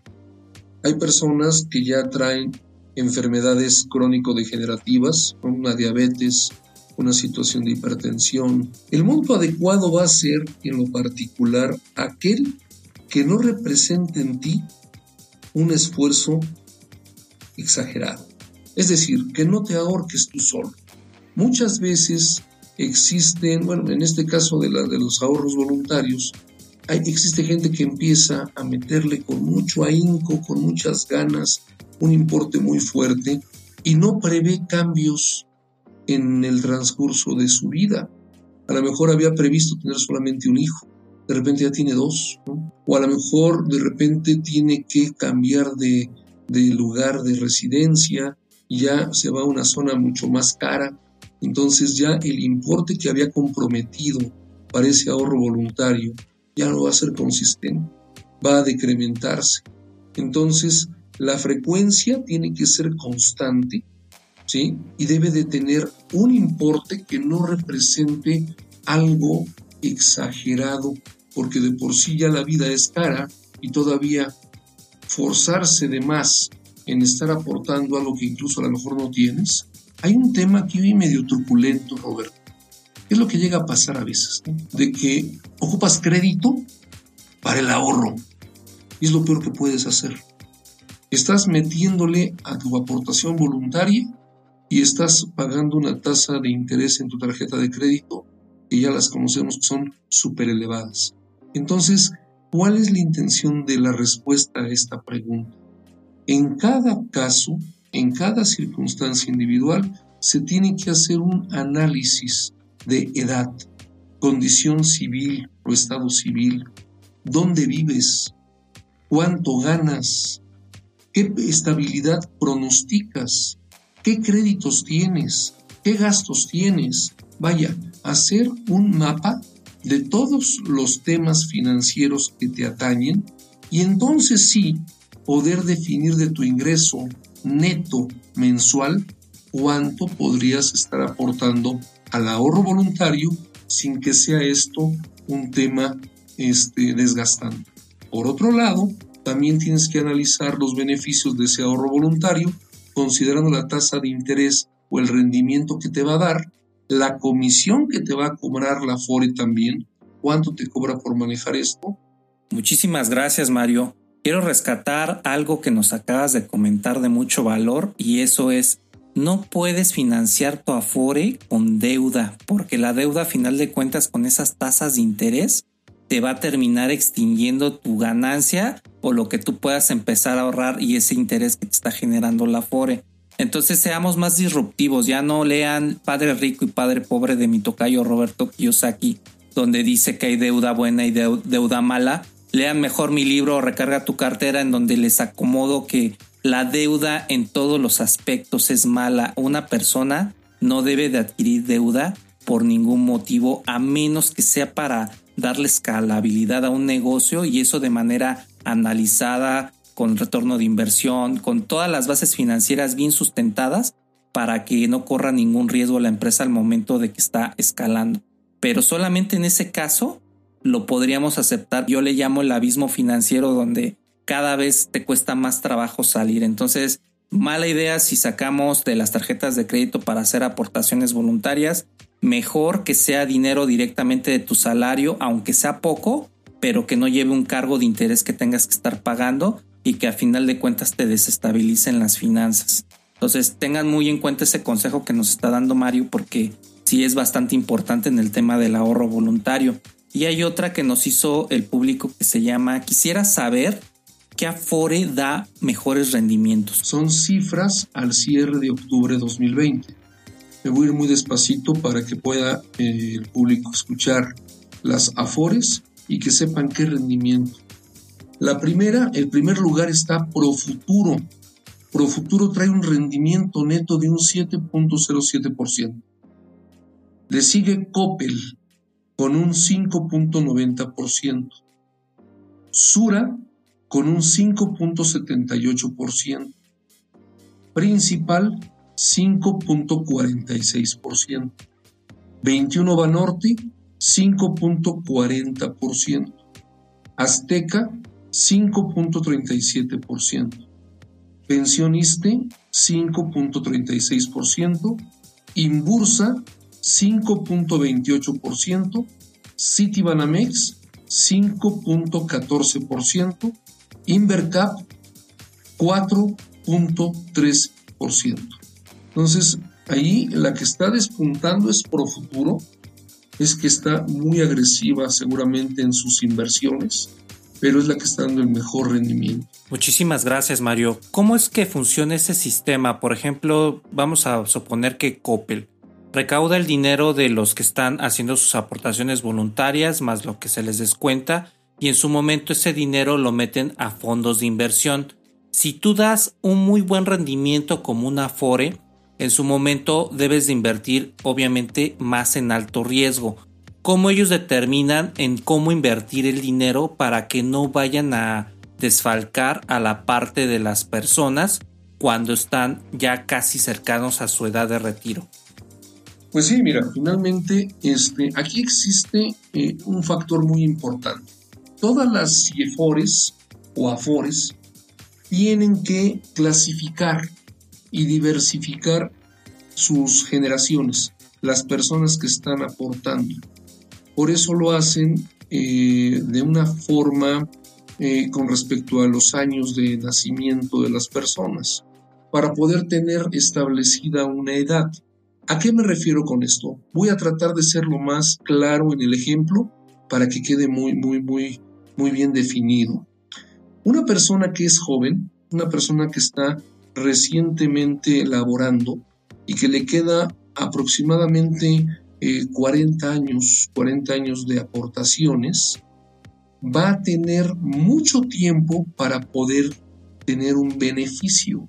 Hay personas que ya traen enfermedades crónico-degenerativas, una diabetes, una situación de hipertensión. El monto adecuado va a ser, en lo particular, aquel que no represente en ti un esfuerzo exagerado. Es decir, que no te ahorques tú solo. Muchas veces existen, bueno, en este caso de, la, de los ahorros voluntarios, hay, existe gente que empieza a meterle con mucho ahínco, con muchas ganas, un importe muy fuerte y no prevé cambios en el transcurso de su vida. A lo mejor había previsto tener solamente un hijo, de repente ya tiene dos, o a lo mejor de repente tiene que cambiar de, de lugar de residencia y ya se va a una zona mucho más cara, entonces ya el importe que había comprometido para ese ahorro voluntario ya no va a ser consistente, va a decrementarse. Entonces la frecuencia tiene que ser constante y debe de tener un importe que no represente algo exagerado, porque de por sí ya la vida es cara y todavía forzarse de más en estar aportando algo que incluso a lo mejor no tienes. Hay un tema aquí medio truculento, Roberto. Es lo que llega a pasar a veces, de que ocupas crédito para el ahorro. Y es lo peor que puedes hacer. Estás metiéndole a tu aportación voluntaria y estás pagando una tasa de interés en tu tarjeta de crédito que ya las conocemos que son súper elevadas. Entonces, ¿cuál es la intención de la respuesta a esta pregunta? En cada caso, en cada circunstancia individual, se tiene que hacer un análisis de edad, condición civil o estado civil, dónde vives, cuánto ganas, qué estabilidad pronosticas, qué créditos tienes, qué gastos tienes. Vaya, hacer un mapa de todos los temas financieros que te atañen y entonces sí poder definir de tu ingreso neto mensual cuánto podrías estar aportando al ahorro voluntario sin que sea esto un tema este, desgastante. Por otro lado, también tienes que analizar los beneficios de ese ahorro voluntario considerando la tasa de interés o el rendimiento que te va a dar, la comisión que te va a cobrar la FORE también, cuánto te cobra por manejar esto. Muchísimas gracias, Mario. Quiero rescatar algo que nos acabas de comentar de mucho valor y eso es, no puedes financiar tu Afore con deuda, porque la deuda a final de cuentas con esas tasas de interés te va a terminar extinguiendo tu ganancia o lo que tú puedas empezar a ahorrar y ese interés que te está generando la FORE. Entonces seamos más disruptivos, ya no lean Padre Rico y Padre Pobre de mi tocayo Roberto Kiyosaki, donde dice que hay deuda buena y deuda mala. Lean mejor mi libro Recarga tu cartera en donde les acomodo que la deuda en todos los aspectos es mala. Una persona no debe de adquirir deuda por ningún motivo a menos que sea para darle escalabilidad a un negocio y eso de manera analizada, con retorno de inversión, con todas las bases financieras bien sustentadas para que no corra ningún riesgo la empresa al momento de que está escalando. Pero solamente en ese caso lo podríamos aceptar. Yo le llamo el abismo financiero donde cada vez te cuesta más trabajo salir. Entonces, mala idea si sacamos de las tarjetas de crédito para hacer aportaciones voluntarias. Mejor que sea dinero directamente de tu salario, aunque sea poco, pero que no lleve un cargo de interés que tengas que estar pagando y que a final de cuentas te desestabilicen las finanzas. Entonces tengan muy en cuenta ese consejo que nos está dando Mario porque sí es bastante importante en el tema del ahorro voluntario. Y hay otra que nos hizo el público que se llama Quisiera saber qué Afore da mejores rendimientos. Son cifras al cierre de octubre de 2020. Me voy a ir muy despacito para que pueda eh, el público escuchar las Afores y que sepan qué rendimiento. La primera, el primer lugar está Profuturo. Profuturo trae un rendimiento neto de un 7.07%. Le sigue Coppel con un 5.90%. Sura con un 5.78%. Principal 5.46%. 21 Banorte 5.40%. Azteca, 5.37%. Pensioniste, 5.36%. Inbursa, 5.28%. Citibanamex, 5.14%. Invercap, 4.3%. Entonces, ahí la que está despuntando es Profuturo, es que está muy agresiva seguramente en sus inversiones, pero es la que está dando el mejor rendimiento. Muchísimas gracias, Mario. ¿Cómo es que funciona ese sistema? Por ejemplo, vamos a suponer que Coppel recauda el dinero de los que están haciendo sus aportaciones voluntarias más lo que se les descuenta y en su momento ese dinero lo meten a fondos de inversión. Si tú das un muy buen rendimiento como una Afore, en su momento debes de invertir obviamente más en alto riesgo. ¿Cómo ellos determinan en cómo invertir el dinero para que no vayan a desfalcar a la parte de las personas cuando están ya casi cercanos a su edad de retiro? Pues sí, mira, finalmente este, aquí existe eh, un factor muy importante. Todas las CIEFORES o AFORES tienen que clasificar y diversificar sus generaciones, las personas que están aportando. Por eso lo hacen eh, de una forma eh, con respecto a los años de nacimiento de las personas, para poder tener establecida una edad. ¿A qué me refiero con esto? Voy a tratar de ser lo más claro en el ejemplo para que quede muy, muy, muy, muy bien definido. Una persona que es joven, una persona que está recientemente laborando y que le queda aproximadamente 40 eh, años, 40 años de aportaciones, va a tener mucho tiempo para poder tener un beneficio.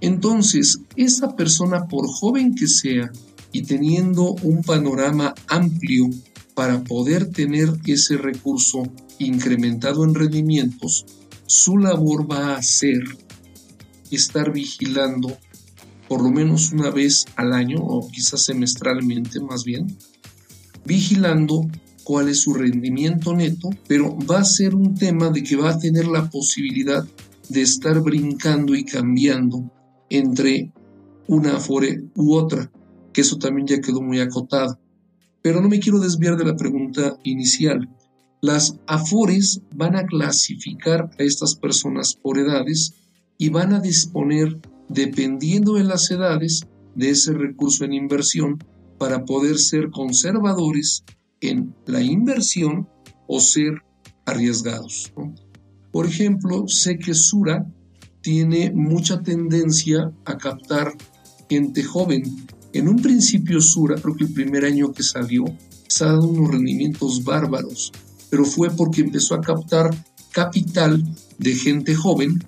Entonces, esa persona, por joven que sea, y teniendo un panorama amplio para poder tener ese recurso incrementado en rendimientos, su labor va a ser estar vigilando por lo menos una vez al año o quizás semestralmente más bien, vigilando cuál es su rendimiento neto, pero va a ser un tema de que va a tener la posibilidad de estar brincando y cambiando entre una Afore u otra, que eso también ya quedó muy acotado. Pero no me quiero desviar de la pregunta inicial. Las Afores van a clasificar a estas personas por edades y van a disponer, dependiendo de las edades, de ese recurso en inversión para poder ser conservadores en la inversión o ser arriesgados. Por ejemplo, sé que Sura tiene mucha tendencia a captar gente joven. En un principio Sura, creo que el primer año que salió, se ha dado unos rendimientos bárbaros, pero fue porque empezó a captar capital de gente joven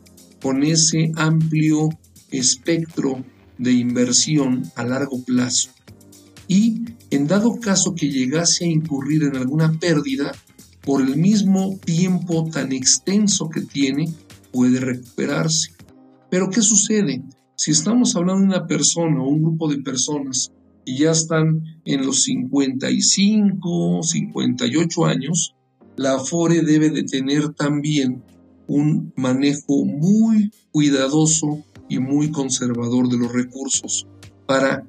con ese amplio espectro de inversión a largo plazo. Y en dado caso que llegase a incurrir en alguna pérdida, por el mismo tiempo tan extenso que tiene, puede recuperarse. Pero ¿qué sucede? Si estamos hablando de una persona o un grupo de personas y ya están en los 55, 58 años, la Afore debe de tener también un manejo muy cuidadoso y muy conservador de los recursos para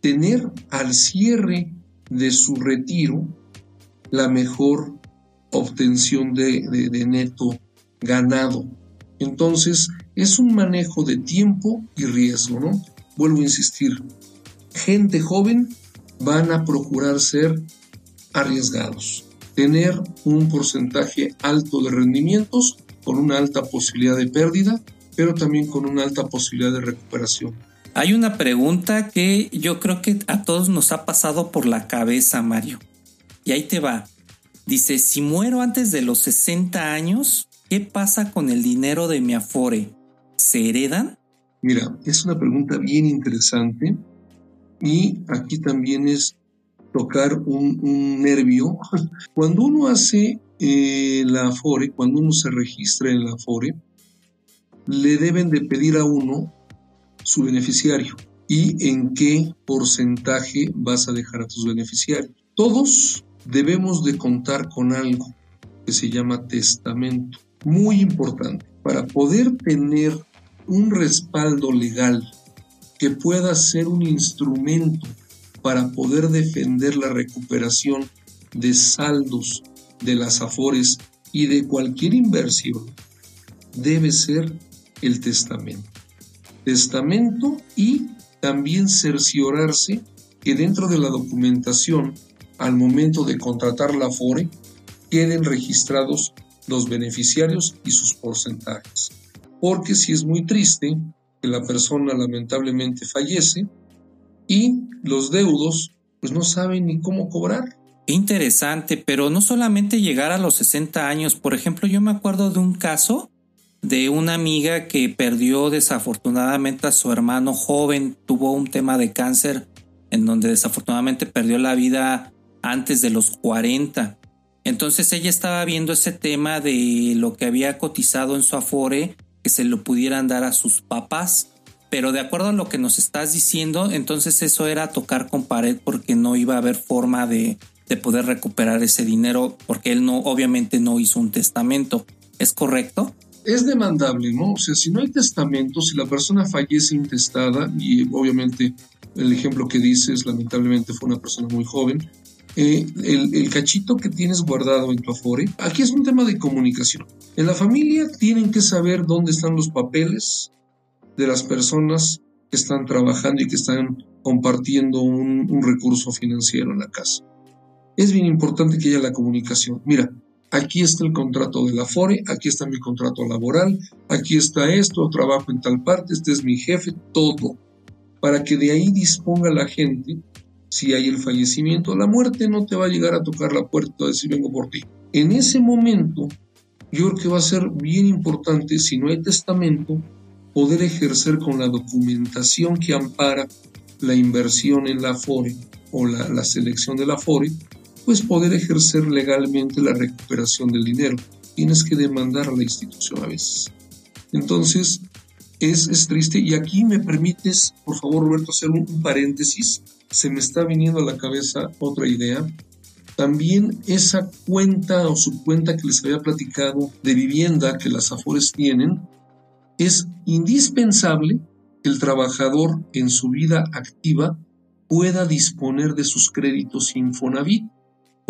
tener al cierre de su retiro la mejor obtención de, neto ganado. Entonces, es un manejo de tiempo y riesgo, ¿no? Vuelvo a insistir, gente joven van a procurar ser arriesgados, tener un porcentaje alto de rendimientos con una alta posibilidad de pérdida, pero también con una alta posibilidad de recuperación. Hay una pregunta que yo creo que a todos nos ha pasado por la cabeza, Mario. Y ahí te va. Dice, si muero antes de los 60 años, ¿qué pasa con el dinero de mi afore? ¿Se heredan? Mira, es una pregunta bien interesante y aquí también es tocar un, nervio. Cuando uno hace eh, la Afore, cuando uno se registra en la Afore, le deben de pedir a uno su beneficiario y en qué porcentaje vas a dejar a tus beneficiarios. Todos debemos de contar con algo que se llama testamento. Muy importante. Para poder tener un respaldo legal que pueda ser un instrumento para poder defender la recuperación de saldos de las afores y de cualquier inversión, debe ser el testamento. Testamento y también cerciorarse que dentro de la documentación, al momento de contratar la afore, queden registrados los beneficiarios y sus porcentajes. Porque si es muy triste que la persona lamentablemente fallece y los deudos pues no saben ni cómo cobrar. Interesante, pero no solamente llegar a los 60 años, por ejemplo, yo me acuerdo de un caso de una amiga que perdió desafortunadamente a su hermano joven, tuvo un tema de cáncer en donde desafortunadamente perdió la vida antes de los 40. Entonces ella estaba viendo ese tema de lo que había cotizado en su afore, que se lo pudieran dar a sus papás. Pero de acuerdo a lo que nos estás diciendo, entonces eso era tocar con pared porque no iba a haber forma de, de poder recuperar ese dinero porque él no, obviamente no hizo un testamento. ¿Es correcto? es demandable, ¿no? O sea, si no hay testamento, si la persona fallece intestada, y obviamente el ejemplo que dices, lamentablemente fue una persona muy joven, eh, el, cachito que tienes guardado en tu afore, aquí es un tema de comunicación. En la familia tienen que saber dónde están los papeles de las personas que están trabajando y que están compartiendo un recurso financiero en la casa. Es bien importante que haya la comunicación. Mira, aquí está el contrato de la FORE, aquí está mi contrato laboral, aquí está esto, trabajo en tal parte, este es mi jefe, todo, para que de ahí disponga la gente si hay el fallecimiento. La muerte no te va a llegar a tocar la puerta a decir vengo por ti. En ese momento, yo creo que va a ser bien importante, si no hay testamento, poder ejercer con la documentación que ampara la inversión en la FORE o la, la selección de la FORE, pues poder ejercer legalmente la recuperación del dinero. Tienes que demandar a la institución a veces. Entonces, es, es triste. Y aquí me permites, por favor, Roberto, hacer un, paréntesis. Se me está viniendo a la cabeza otra idea. También esa cuenta o su cuenta que les había platicado de vivienda que las AFORES tienen, es indispensable que el trabajador en su vida activa pueda disponer de sus créditos Infonavit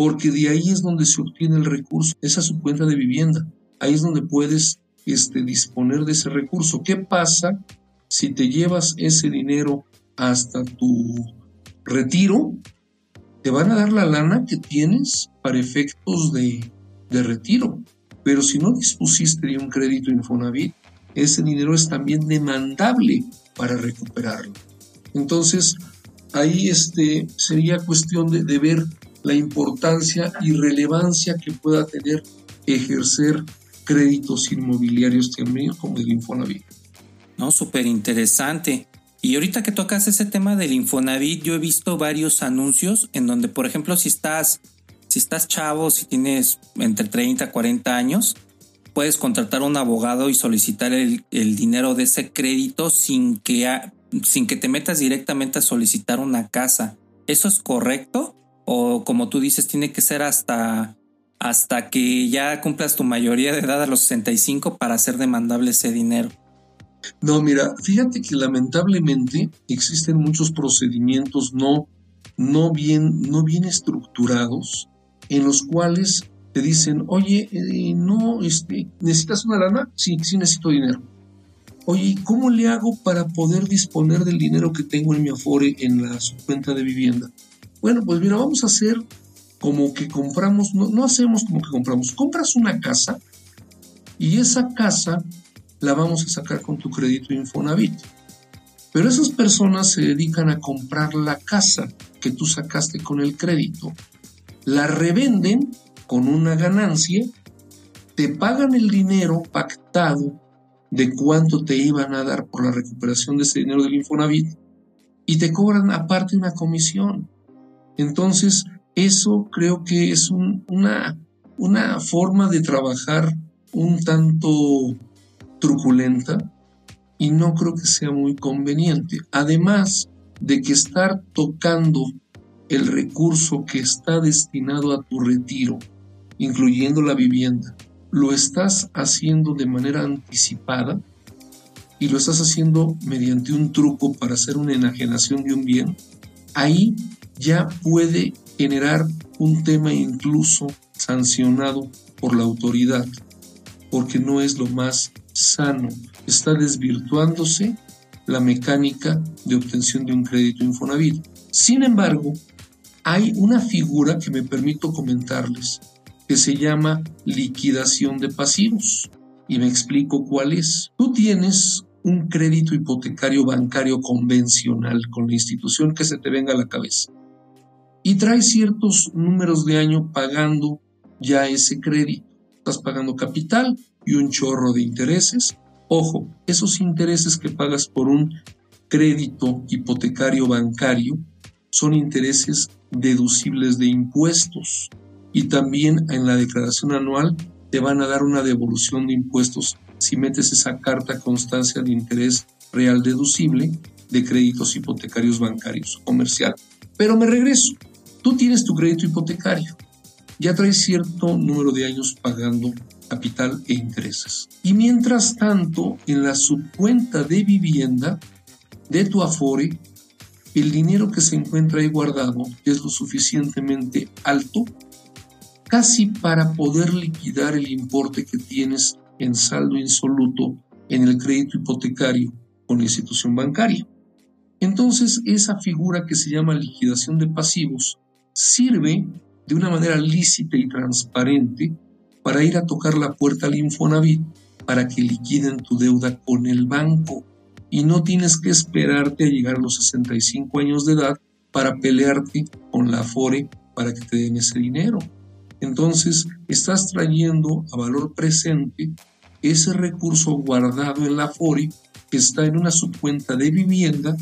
porque de ahí es donde se obtiene el recurso, esa es su cuenta de vivienda, ahí es donde puedes este, disponer de ese recurso. ¿Qué pasa si te llevas ese dinero hasta tu retiro? Te van a dar la lana que tienes para efectos de, de retiro, pero si no dispusiste de un crédito Infonavit, ese dinero es también demandable para recuperarlo. Entonces, ahí este, sería cuestión de, de ver la importancia y relevancia que pueda tener ejercer créditos inmobiliarios también como el Infonavit. No, súper interesante. Y ahorita que tocas ese tema del Infonavit, yo he visto varios anuncios en donde, por ejemplo, si estás, si estás chavo, si tienes entre 30 y 40 años, puedes contratar a un abogado y solicitar el, el dinero de ese crédito sin que, sin que te metas directamente a solicitar una casa. ¿Eso es correcto? O como tú dices, tiene que ser hasta, hasta que ya cumplas tu mayoría de edad a los 65 para hacer demandable ese dinero. No, mira, fíjate que lamentablemente existen muchos procedimientos no, no, bien, no bien estructurados en los cuales te dicen, oye, eh, no, este, ¿necesitas una lana? Sí, sí necesito dinero. Oye, ¿cómo le hago para poder disponer del dinero que tengo en mi Afore en la cuenta de vivienda? Bueno, pues mira, vamos a hacer como que compramos, no, no hacemos como que compramos, compras una casa y esa casa la vamos a sacar con tu crédito Infonavit. Pero esas personas se dedican a comprar la casa que tú sacaste con el crédito, la revenden con una ganancia, te pagan el dinero pactado de cuánto te iban a dar por la recuperación de ese dinero del Infonavit y te cobran aparte una comisión. Entonces, eso creo que es una, una forma de trabajar un tanto truculenta y no creo que sea muy conveniente. Además de que estar tocando el recurso que está destinado a tu retiro, incluyendo la vivienda, lo estás haciendo de manera anticipada y lo estás haciendo mediante un truco para hacer una enajenación de un bien, ahí ya puede generar un tema incluso sancionado por la autoridad, porque no es lo más sano. Está desvirtuándose la mecánica de obtención de un crédito Infonavit. Sin embargo, hay una figura que me permito comentarles que se llama liquidación de pasivos. Y me explico cuál es. Tú tienes un crédito hipotecario bancario convencional con la institución que se te venga a la cabeza. Y traes ciertos números de año pagando ya ese crédito. Estás pagando capital y un chorro de intereses. Ojo, esos intereses que pagas por un crédito hipotecario bancario son intereses deducibles de impuestos y también en la declaración anual te van a dar una devolución de impuestos si metes esa carta constancia de interés real deducible de créditos hipotecarios bancarios comercial. Pero me regreso, tú tienes tu crédito hipotecario, ya traes cierto número de años pagando capital e intereses. Y mientras tanto, en la subcuenta de vivienda de tu Afore, el dinero que se encuentra ahí guardado es lo suficientemente alto casi para poder liquidar el importe que tienes en saldo insoluto en el crédito hipotecario con la institución bancaria. Entonces, esa figura que se llama liquidación de pasivos sirve de una manera lícita y transparente para ir a tocar la puerta al Infonavit para que liquiden tu deuda con el banco y no tienes que esperarte a llegar a los 65 años de edad para pelearte con la Afore para que te den ese dinero. Entonces, estás trayendo a valor presente ese recurso guardado en la Afore que está en una subcuenta de vivienda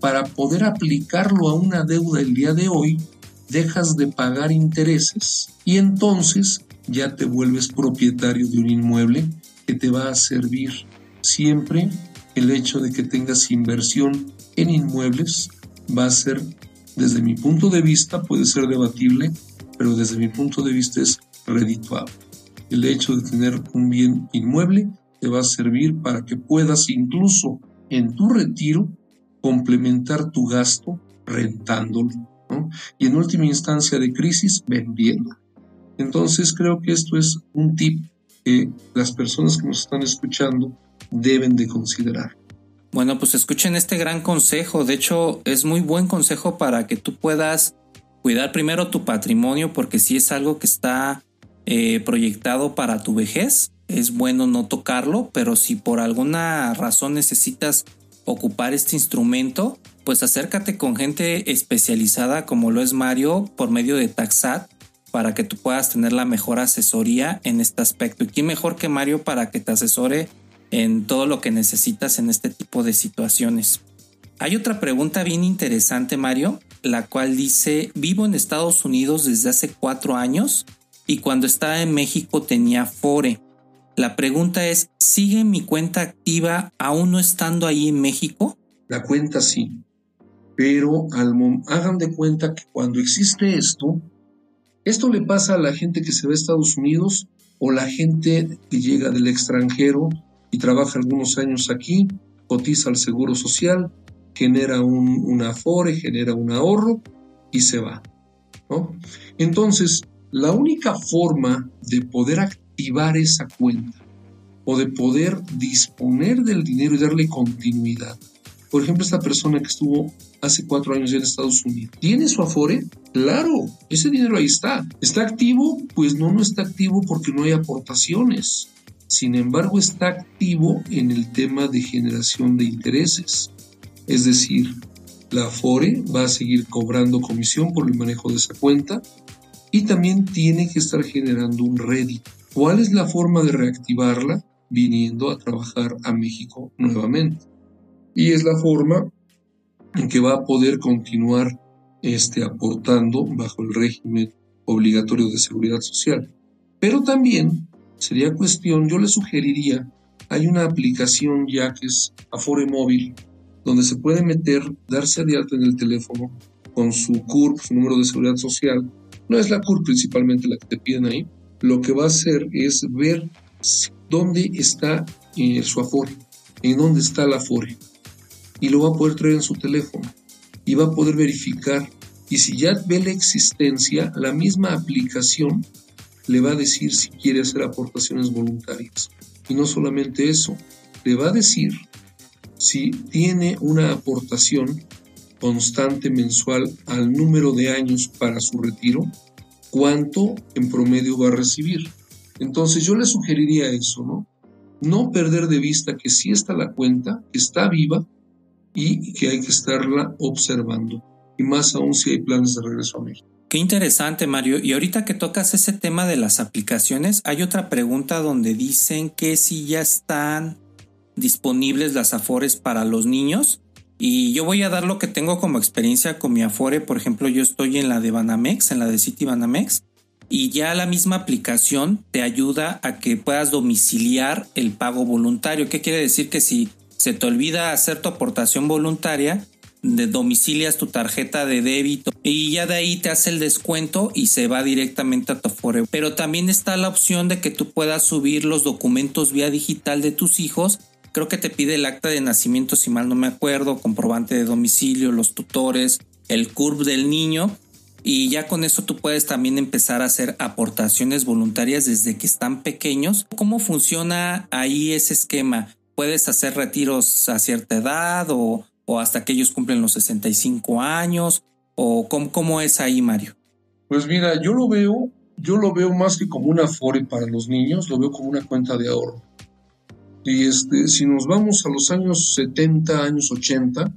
para poder aplicarlo a una deuda el día de hoy, dejas de pagar intereses y entonces ya te vuelves propietario de un inmueble que te va a servir siempre el hecho de que tengas inversión en inmuebles va a ser, desde mi punto de vista, puede ser debatible, pero desde mi punto de vista es redituable. El hecho de tener un bien inmueble te va a servir para que puedas incluso en tu retiro complementar tu gasto rentándolo y en última instancia de crisis vendiendo. Entonces creo que esto es un tip que las personas que nos están escuchando deben de considerar. Bueno, pues escuchen este gran consejo. De hecho, es muy buen consejo para que tú puedas cuidar primero tu patrimonio, porque si es algo que está eh, proyectado para tu vejez, es bueno no tocarlo, pero si por alguna razón necesitas ocupar este instrumento, pues acércate con gente especializada como lo es Mario por medio de Taxat para que tú puedas tener la mejor asesoría en este aspecto. ¿Y quién mejor que Mario para que te asesore en todo lo que necesitas en este tipo de situaciones? Hay otra pregunta bien interesante, Mario, la cual dice, vivo en Estados Unidos desde hace cuatro años y cuando estaba en México tenía Fore. La pregunta es, ¿sigue mi cuenta activa aún no estando ahí en México? La cuenta sí, pero al hagan de cuenta que cuando existe esto, Esto le pasa a la gente que se va a Estados Unidos o la gente que llega del extranjero y trabaja algunos años aquí, cotiza al Seguro Social, genera un, un afore, genera un ahorro y se va. Entonces, la única forma de poder activar esa cuenta o de poder disponer del dinero y darle continuidad. Por ejemplo, esta persona que estuvo hace cuatro años en Estados Unidos, ¿tiene su Afore? Claro, ese dinero ahí está. ¿Está activo? Pues no, no está activo porque no hay aportaciones. Sin embargo, está activo en el tema de generación de intereses. Es decir, la Afore va a seguir cobrando comisión por el manejo de esa cuenta y también tiene que estar generando un rédito. ¿Cuál es la forma de reactivarla? Viniendo a trabajar a México nuevamente. Y es la forma en que va a poder continuar este, aportando bajo el régimen obligatorio de seguridad social. Pero también sería cuestión, yo le sugeriría, hay una aplicación ya que es Afore Móvil, donde se puede meter, darse de alta en el teléfono con su CURP, su número de seguridad social. No es la CURP principalmente la que te piden ahí. Lo que va a hacer es ver dónde está eh, su Afore, en dónde está la Afore. Y lo va a poder traer en su teléfono. Y va a poder verificar. Y si ya ve la existencia, la misma aplicación le va a decir si quiere hacer aportaciones voluntarias. Y no solamente eso, le va a decir si tiene una aportación constante mensual al número de años para su retiro, cuánto en promedio va a recibir. Entonces yo le sugeriría eso, ¿no? No perder de vista que sí está la cuenta, que está viva y que hay que estarla observando. Y más aún si hay planes de regreso a México. Qué interesante, Mario. Y ahorita que tocas ese tema de las aplicaciones, hay otra pregunta donde dicen que si ya están disponibles las Afores para los niños. Y yo voy a dar lo que tengo como experiencia con mi Afore. Por ejemplo, yo estoy en la de Banamex, en la de City Banamex. Y ya la misma aplicación te ayuda a que puedas domiciliar el pago voluntario. ¿Qué quiere decir? Que si se te olvida hacer tu aportación voluntaria, de domicilias tu tarjeta de débito y ya de ahí te hace el descuento y se va directamente a tu Afore. Pero también está la opción de que tú puedas subir los documentos vía digital de tus hijos creo que te pide el acta de nacimiento, si mal no me acuerdo, comprobante de domicilio, los tutores, el CURB del niño. Y ya con eso tú puedes también empezar a hacer aportaciones voluntarias desde que están pequeños. ¿Cómo funciona ahí ese esquema? ¿Puedes hacer retiros a cierta edad o, hasta que ellos cumplen los 65 años? ¿O cómo, cómo, es ahí, Mario? Pues mira, yo lo veo, yo lo veo más que como una FORE para los niños, lo veo como una cuenta de ahorro. Y este, si nos vamos a los años 70, años 80,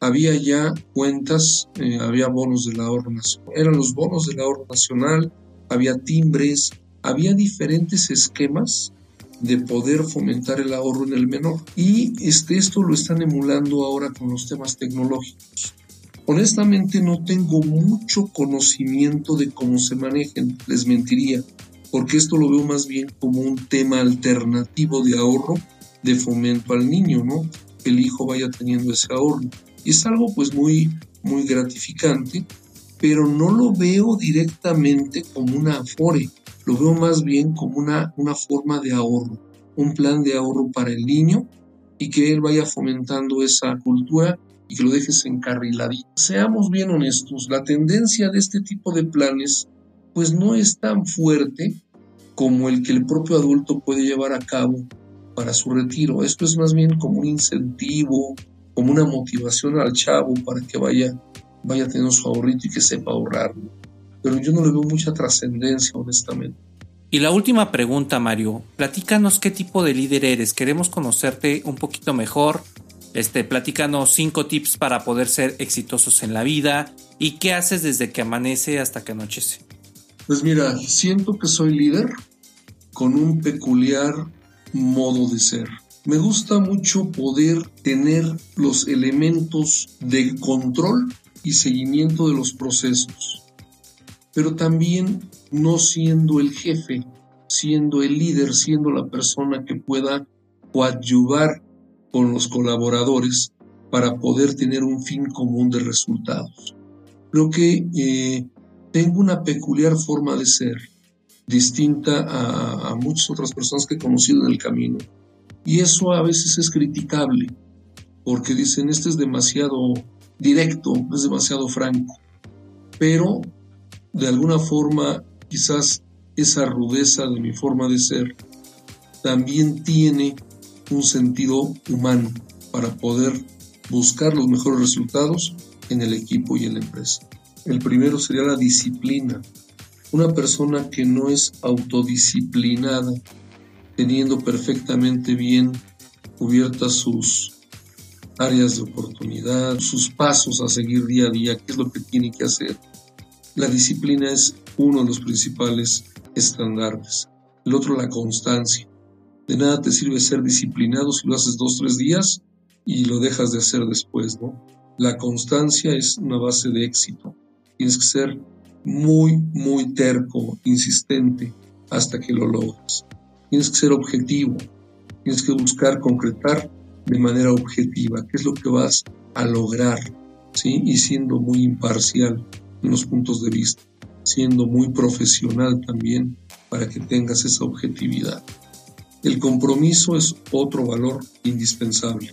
había ya cuentas, eh, había bonos del ahorro nacional, eran los bonos del ahorro nacional, había timbres, había diferentes esquemas de poder fomentar el ahorro en el menor. Y este, esto lo están emulando ahora con los temas tecnológicos. Honestamente no tengo mucho conocimiento de cómo se manejen, les mentiría porque esto lo veo más bien como un tema alternativo de ahorro, de fomento al niño, ¿no? Que el hijo vaya teniendo ese ahorro. Y es algo pues muy, muy gratificante, pero no lo veo directamente como una afore, lo veo más bien como una, una forma de ahorro, un plan de ahorro para el niño y que él vaya fomentando esa cultura y que lo dejes encarriladito. Seamos bien honestos, la tendencia de este tipo de planes pues no es tan fuerte como el que el propio adulto puede llevar a cabo para su retiro. Esto es más bien como un incentivo, como una motivación al chavo para que vaya, vaya teniendo su ahorrito y que sepa ahorrarlo. Pero yo no le veo mucha trascendencia, honestamente. Y la última pregunta, Mario. Platícanos qué tipo de líder eres. Queremos conocerte un poquito mejor. Este, platícanos cinco tips para poder ser exitosos en la vida y qué haces desde que amanece hasta que anochece. Pues mira, siento que soy líder con un peculiar modo de ser. Me gusta mucho poder tener los elementos de control y seguimiento de los procesos, pero también no siendo el jefe, siendo el líder, siendo la persona que pueda coadyuvar con los colaboradores para poder tener un fin común de resultados. Creo que eh, tengo una peculiar forma de ser, distinta a, a muchas otras personas que he conocido en el camino. Y eso a veces es criticable, porque dicen, este es demasiado directo, es demasiado franco. Pero de alguna forma, quizás esa rudeza de mi forma de ser también tiene un sentido humano para poder buscar los mejores resultados en el equipo y en la empresa. El primero sería la disciplina. Una persona que no es autodisciplinada, teniendo perfectamente bien cubiertas sus áreas de oportunidad, sus pasos a seguir día a día, qué es lo que tiene que hacer. La disciplina es uno de los principales estandartes. El otro, la constancia. De nada te sirve ser disciplinado si lo haces dos, tres días y lo dejas de hacer después, ¿no? La constancia es una base de éxito. Tienes que ser muy, muy terco, insistente, hasta que lo logres. Tienes que ser objetivo. Tienes que buscar concretar de manera objetiva qué es lo que vas a lograr, ¿sí? Y siendo muy imparcial en los puntos de vista, siendo muy profesional también para que tengas esa objetividad. El compromiso es otro valor indispensable.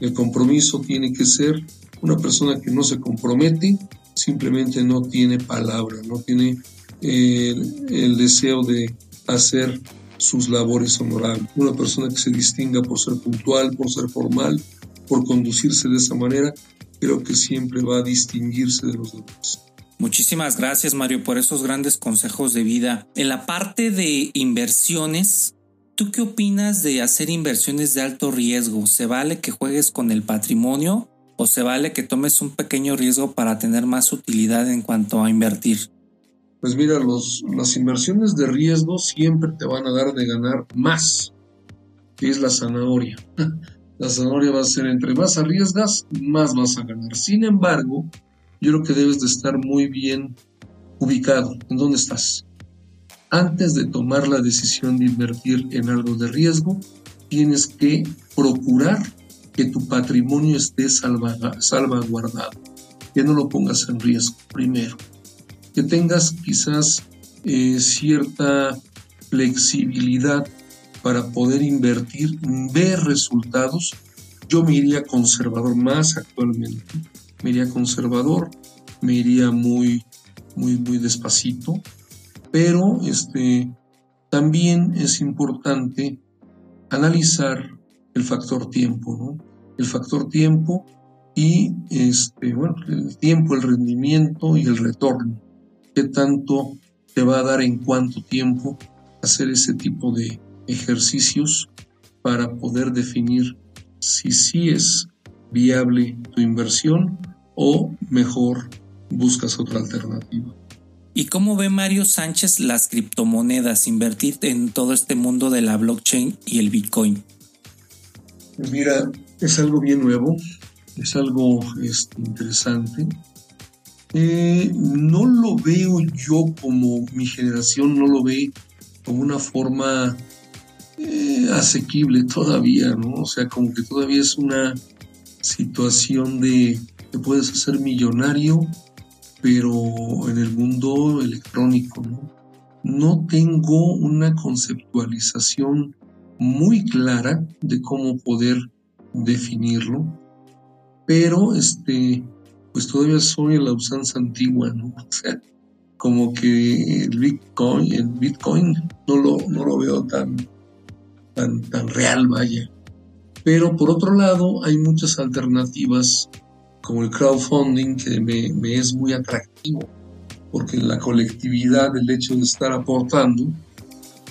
El compromiso tiene que ser una persona que no se compromete, simplemente no tiene palabra, no tiene el, el deseo de hacer sus labores honorables. Una persona que se distinga por ser puntual, por ser formal, por conducirse de esa manera, creo que siempre va a distinguirse de los demás. Muchísimas gracias Mario por esos grandes consejos de vida. En la parte de inversiones, ¿tú qué opinas de hacer inversiones de alto riesgo? ¿Se vale que juegues con el patrimonio o se vale que tomes un pequeño riesgo para tener más utilidad en cuanto a invertir? Pues mira, los, las inversiones de riesgo siempre te van a dar de ganar más, es la zanahoria. La zanahoria va a ser entre más arriesgas, más vas a ganar. Sin embargo, yo creo que debes de estar muy bien ubicado en dónde estás. Antes de tomar la decisión de invertir en algo de riesgo, tienes que procurar que tu patrimonio esté salvaguardado, que no lo pongas en riesgo primero que tengas quizás eh, cierta flexibilidad para poder invertir, ver resultados. Yo me iría conservador más actualmente. Me iría conservador, me iría muy, muy, muy despacito. Pero este, también es importante analizar el factor tiempo, ¿no? El factor tiempo y este, bueno, el tiempo, el rendimiento y el retorno qué tanto te va a dar en cuánto tiempo hacer ese tipo de ejercicios para poder definir si sí es viable tu inversión o mejor buscas otra alternativa. ¿Y cómo ve Mario Sánchez las criptomonedas, invertir en todo este mundo de la blockchain y el Bitcoin? Pues mira, es algo bien nuevo, es algo este, interesante. Eh, no lo veo yo como mi generación no lo ve como una forma eh, asequible todavía, ¿no? O sea, como que todavía es una situación de que puedes hacer millonario, pero en el mundo electrónico, ¿no? No tengo una conceptualización muy clara de cómo poder definirlo, pero este pues todavía soy la usanza antigua, ¿no? O sea, como que el Bitcoin, el Bitcoin no lo, no lo veo tan, tan, tan real, vaya. Pero por otro lado, hay muchas alternativas como el crowdfunding que me, es muy atractivo, porque la colectividad, el hecho de estar aportando,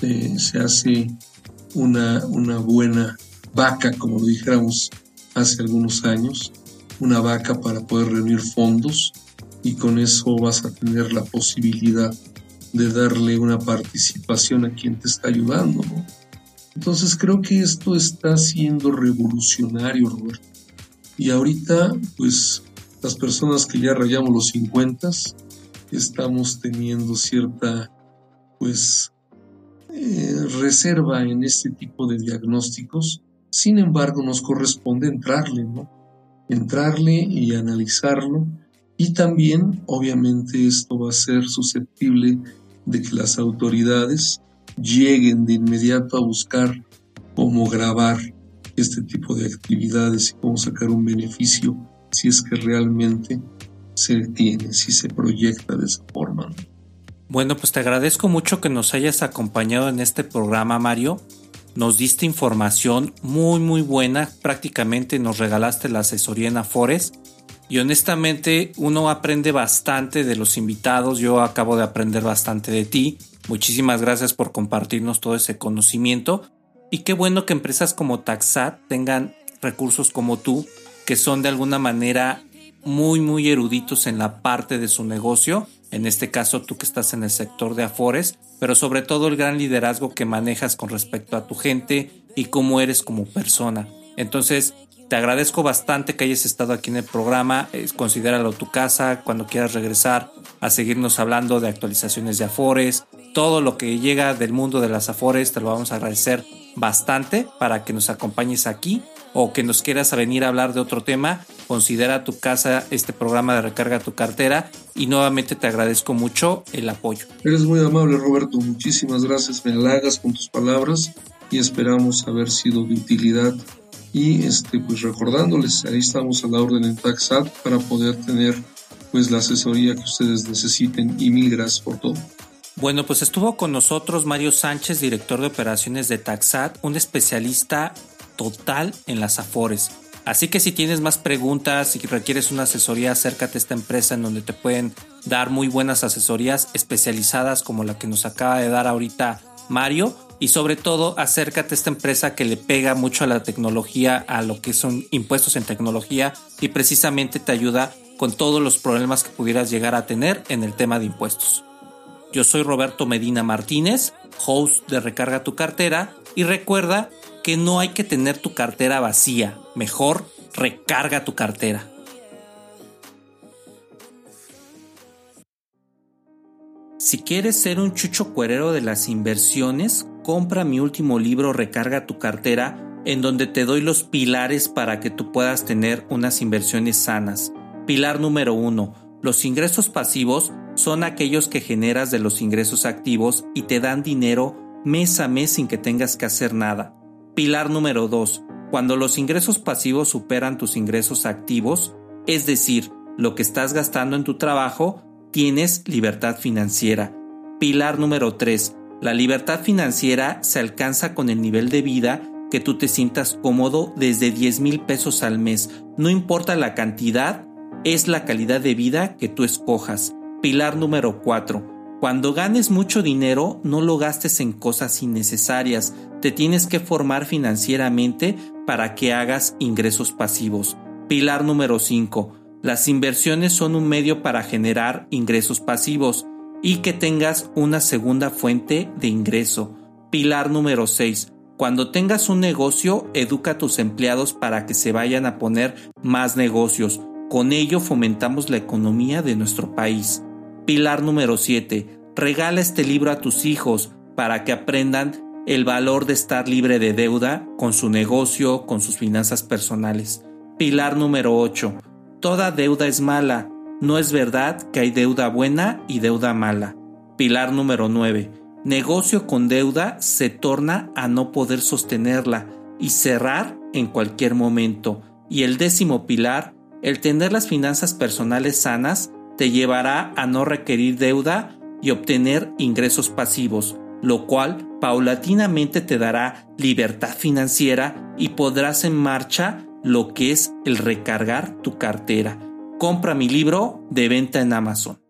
eh, se hace una, una buena vaca, como lo dijéramos hace algunos años, una vaca para poder reunir fondos y con eso vas a tener la posibilidad de darle una participación a quien te está ayudando. Entonces creo que esto está siendo revolucionario, Roberto. Y ahorita, pues las personas que ya rayamos los 50 estamos teniendo cierta, pues, eh, reserva en este tipo de diagnósticos. Sin embargo, nos corresponde entrarle, ¿no? entrarle y analizarlo Y también, obviamente, esto va a ser susceptible de que las autoridades lleguen de inmediato a buscar cómo grabar este tipo de actividades y cómo sacar un beneficio si es que realmente se tiene, si se proyecta de esa forma. Bueno, pues te agradezco mucho que nos hayas acompañado en este programa, Mario. Nos diste información muy, muy buena. Prácticamente nos regalaste la asesoría en Afores. Y honestamente, uno aprende bastante de los invitados. Yo acabo de aprender bastante de ti. Muchísimas gracias por compartirnos todo ese conocimiento. Y qué bueno que empresas como Taxat tengan recursos como tú, que son de alguna manera muy, muy eruditos en la parte de su negocio. En este caso, tú que estás en el sector de Afores, pero sobre todo el gran liderazgo que manejas con respecto a tu gente y cómo eres como persona. Entonces, te agradezco bastante que hayas estado aquí en el programa. considéralo tu casa cuando quieras regresar a seguirnos hablando de actualizaciones de Afores. Todo lo que llega del mundo de las Afores te lo vamos a agradecer bastante para que nos acompañes aquí o que nos quieras venir a hablar de otro tema. Considera tu casa este programa de recarga tu cartera y nuevamente te agradezco mucho el apoyo. Eres muy amable Roberto, muchísimas gracias, me halagas con tus palabras y esperamos haber sido de utilidad y este pues recordándoles ahí estamos a la orden en Taxat para poder tener pues la asesoría que ustedes necesiten y mil gracias por todo. Bueno, pues estuvo con nosotros Mario Sánchez, director de operaciones de Taxat, un especialista total en las Afores. Así que si tienes más preguntas, si requieres una asesoría, acércate a esta empresa en donde te pueden dar muy buenas asesorías especializadas como la que nos acaba de dar ahorita Mario y sobre todo acércate a esta empresa que le pega mucho a la tecnología, a lo que son impuestos en tecnología y precisamente te ayuda con todos los problemas que pudieras llegar a tener en el tema de impuestos. Yo soy Roberto Medina Martínez, host de Recarga tu cartera y recuerda que no hay que tener tu cartera vacía, mejor recarga tu cartera. Si quieres ser un chucho cuerero de las inversiones, compra mi último libro Recarga tu cartera, en donde te doy los pilares para que tú puedas tener unas inversiones sanas. Pilar número uno, los ingresos pasivos son aquellos que generas de los ingresos activos y te dan dinero mes a mes sin que tengas que hacer nada. Pilar número dos, cuando los ingresos pasivos superan tus ingresos activos, es decir, lo que estás gastando en tu trabajo, tienes libertad financiera. Pilar número 3. La libertad financiera se alcanza con el nivel de vida que tú te sientas cómodo desde 10 mil pesos al mes. No importa la cantidad, es la calidad de vida que tú escojas. Pilar número 4. Cuando ganes mucho dinero, no lo gastes en cosas innecesarias. Te tienes que formar financieramente para que hagas ingresos pasivos. Pilar número 5 las inversiones son un medio para generar ingresos pasivos y que tengas una segunda fuente de ingreso. Pilar número 6. Cuando tengas un negocio, educa a tus empleados para que se vayan a poner más negocios. Con ello fomentamos la economía de nuestro país. Pilar número 7. Regala este libro a tus hijos para que aprendan el valor de estar libre de deuda con su negocio, con sus finanzas personales. Pilar número 8 toda deuda es mala. No es verdad que hay deuda buena y deuda mala. Pilar número 9. Negocio con deuda se torna a no poder sostenerla y cerrar en cualquier momento. Y el décimo pilar, el tener las finanzas personales sanas te llevará a no requerir deuda y obtener ingresos pasivos, lo cual paulatinamente te dará libertad financiera y podrás en marcha lo que es el recargar tu cartera. Compra mi libro de venta en Amazon.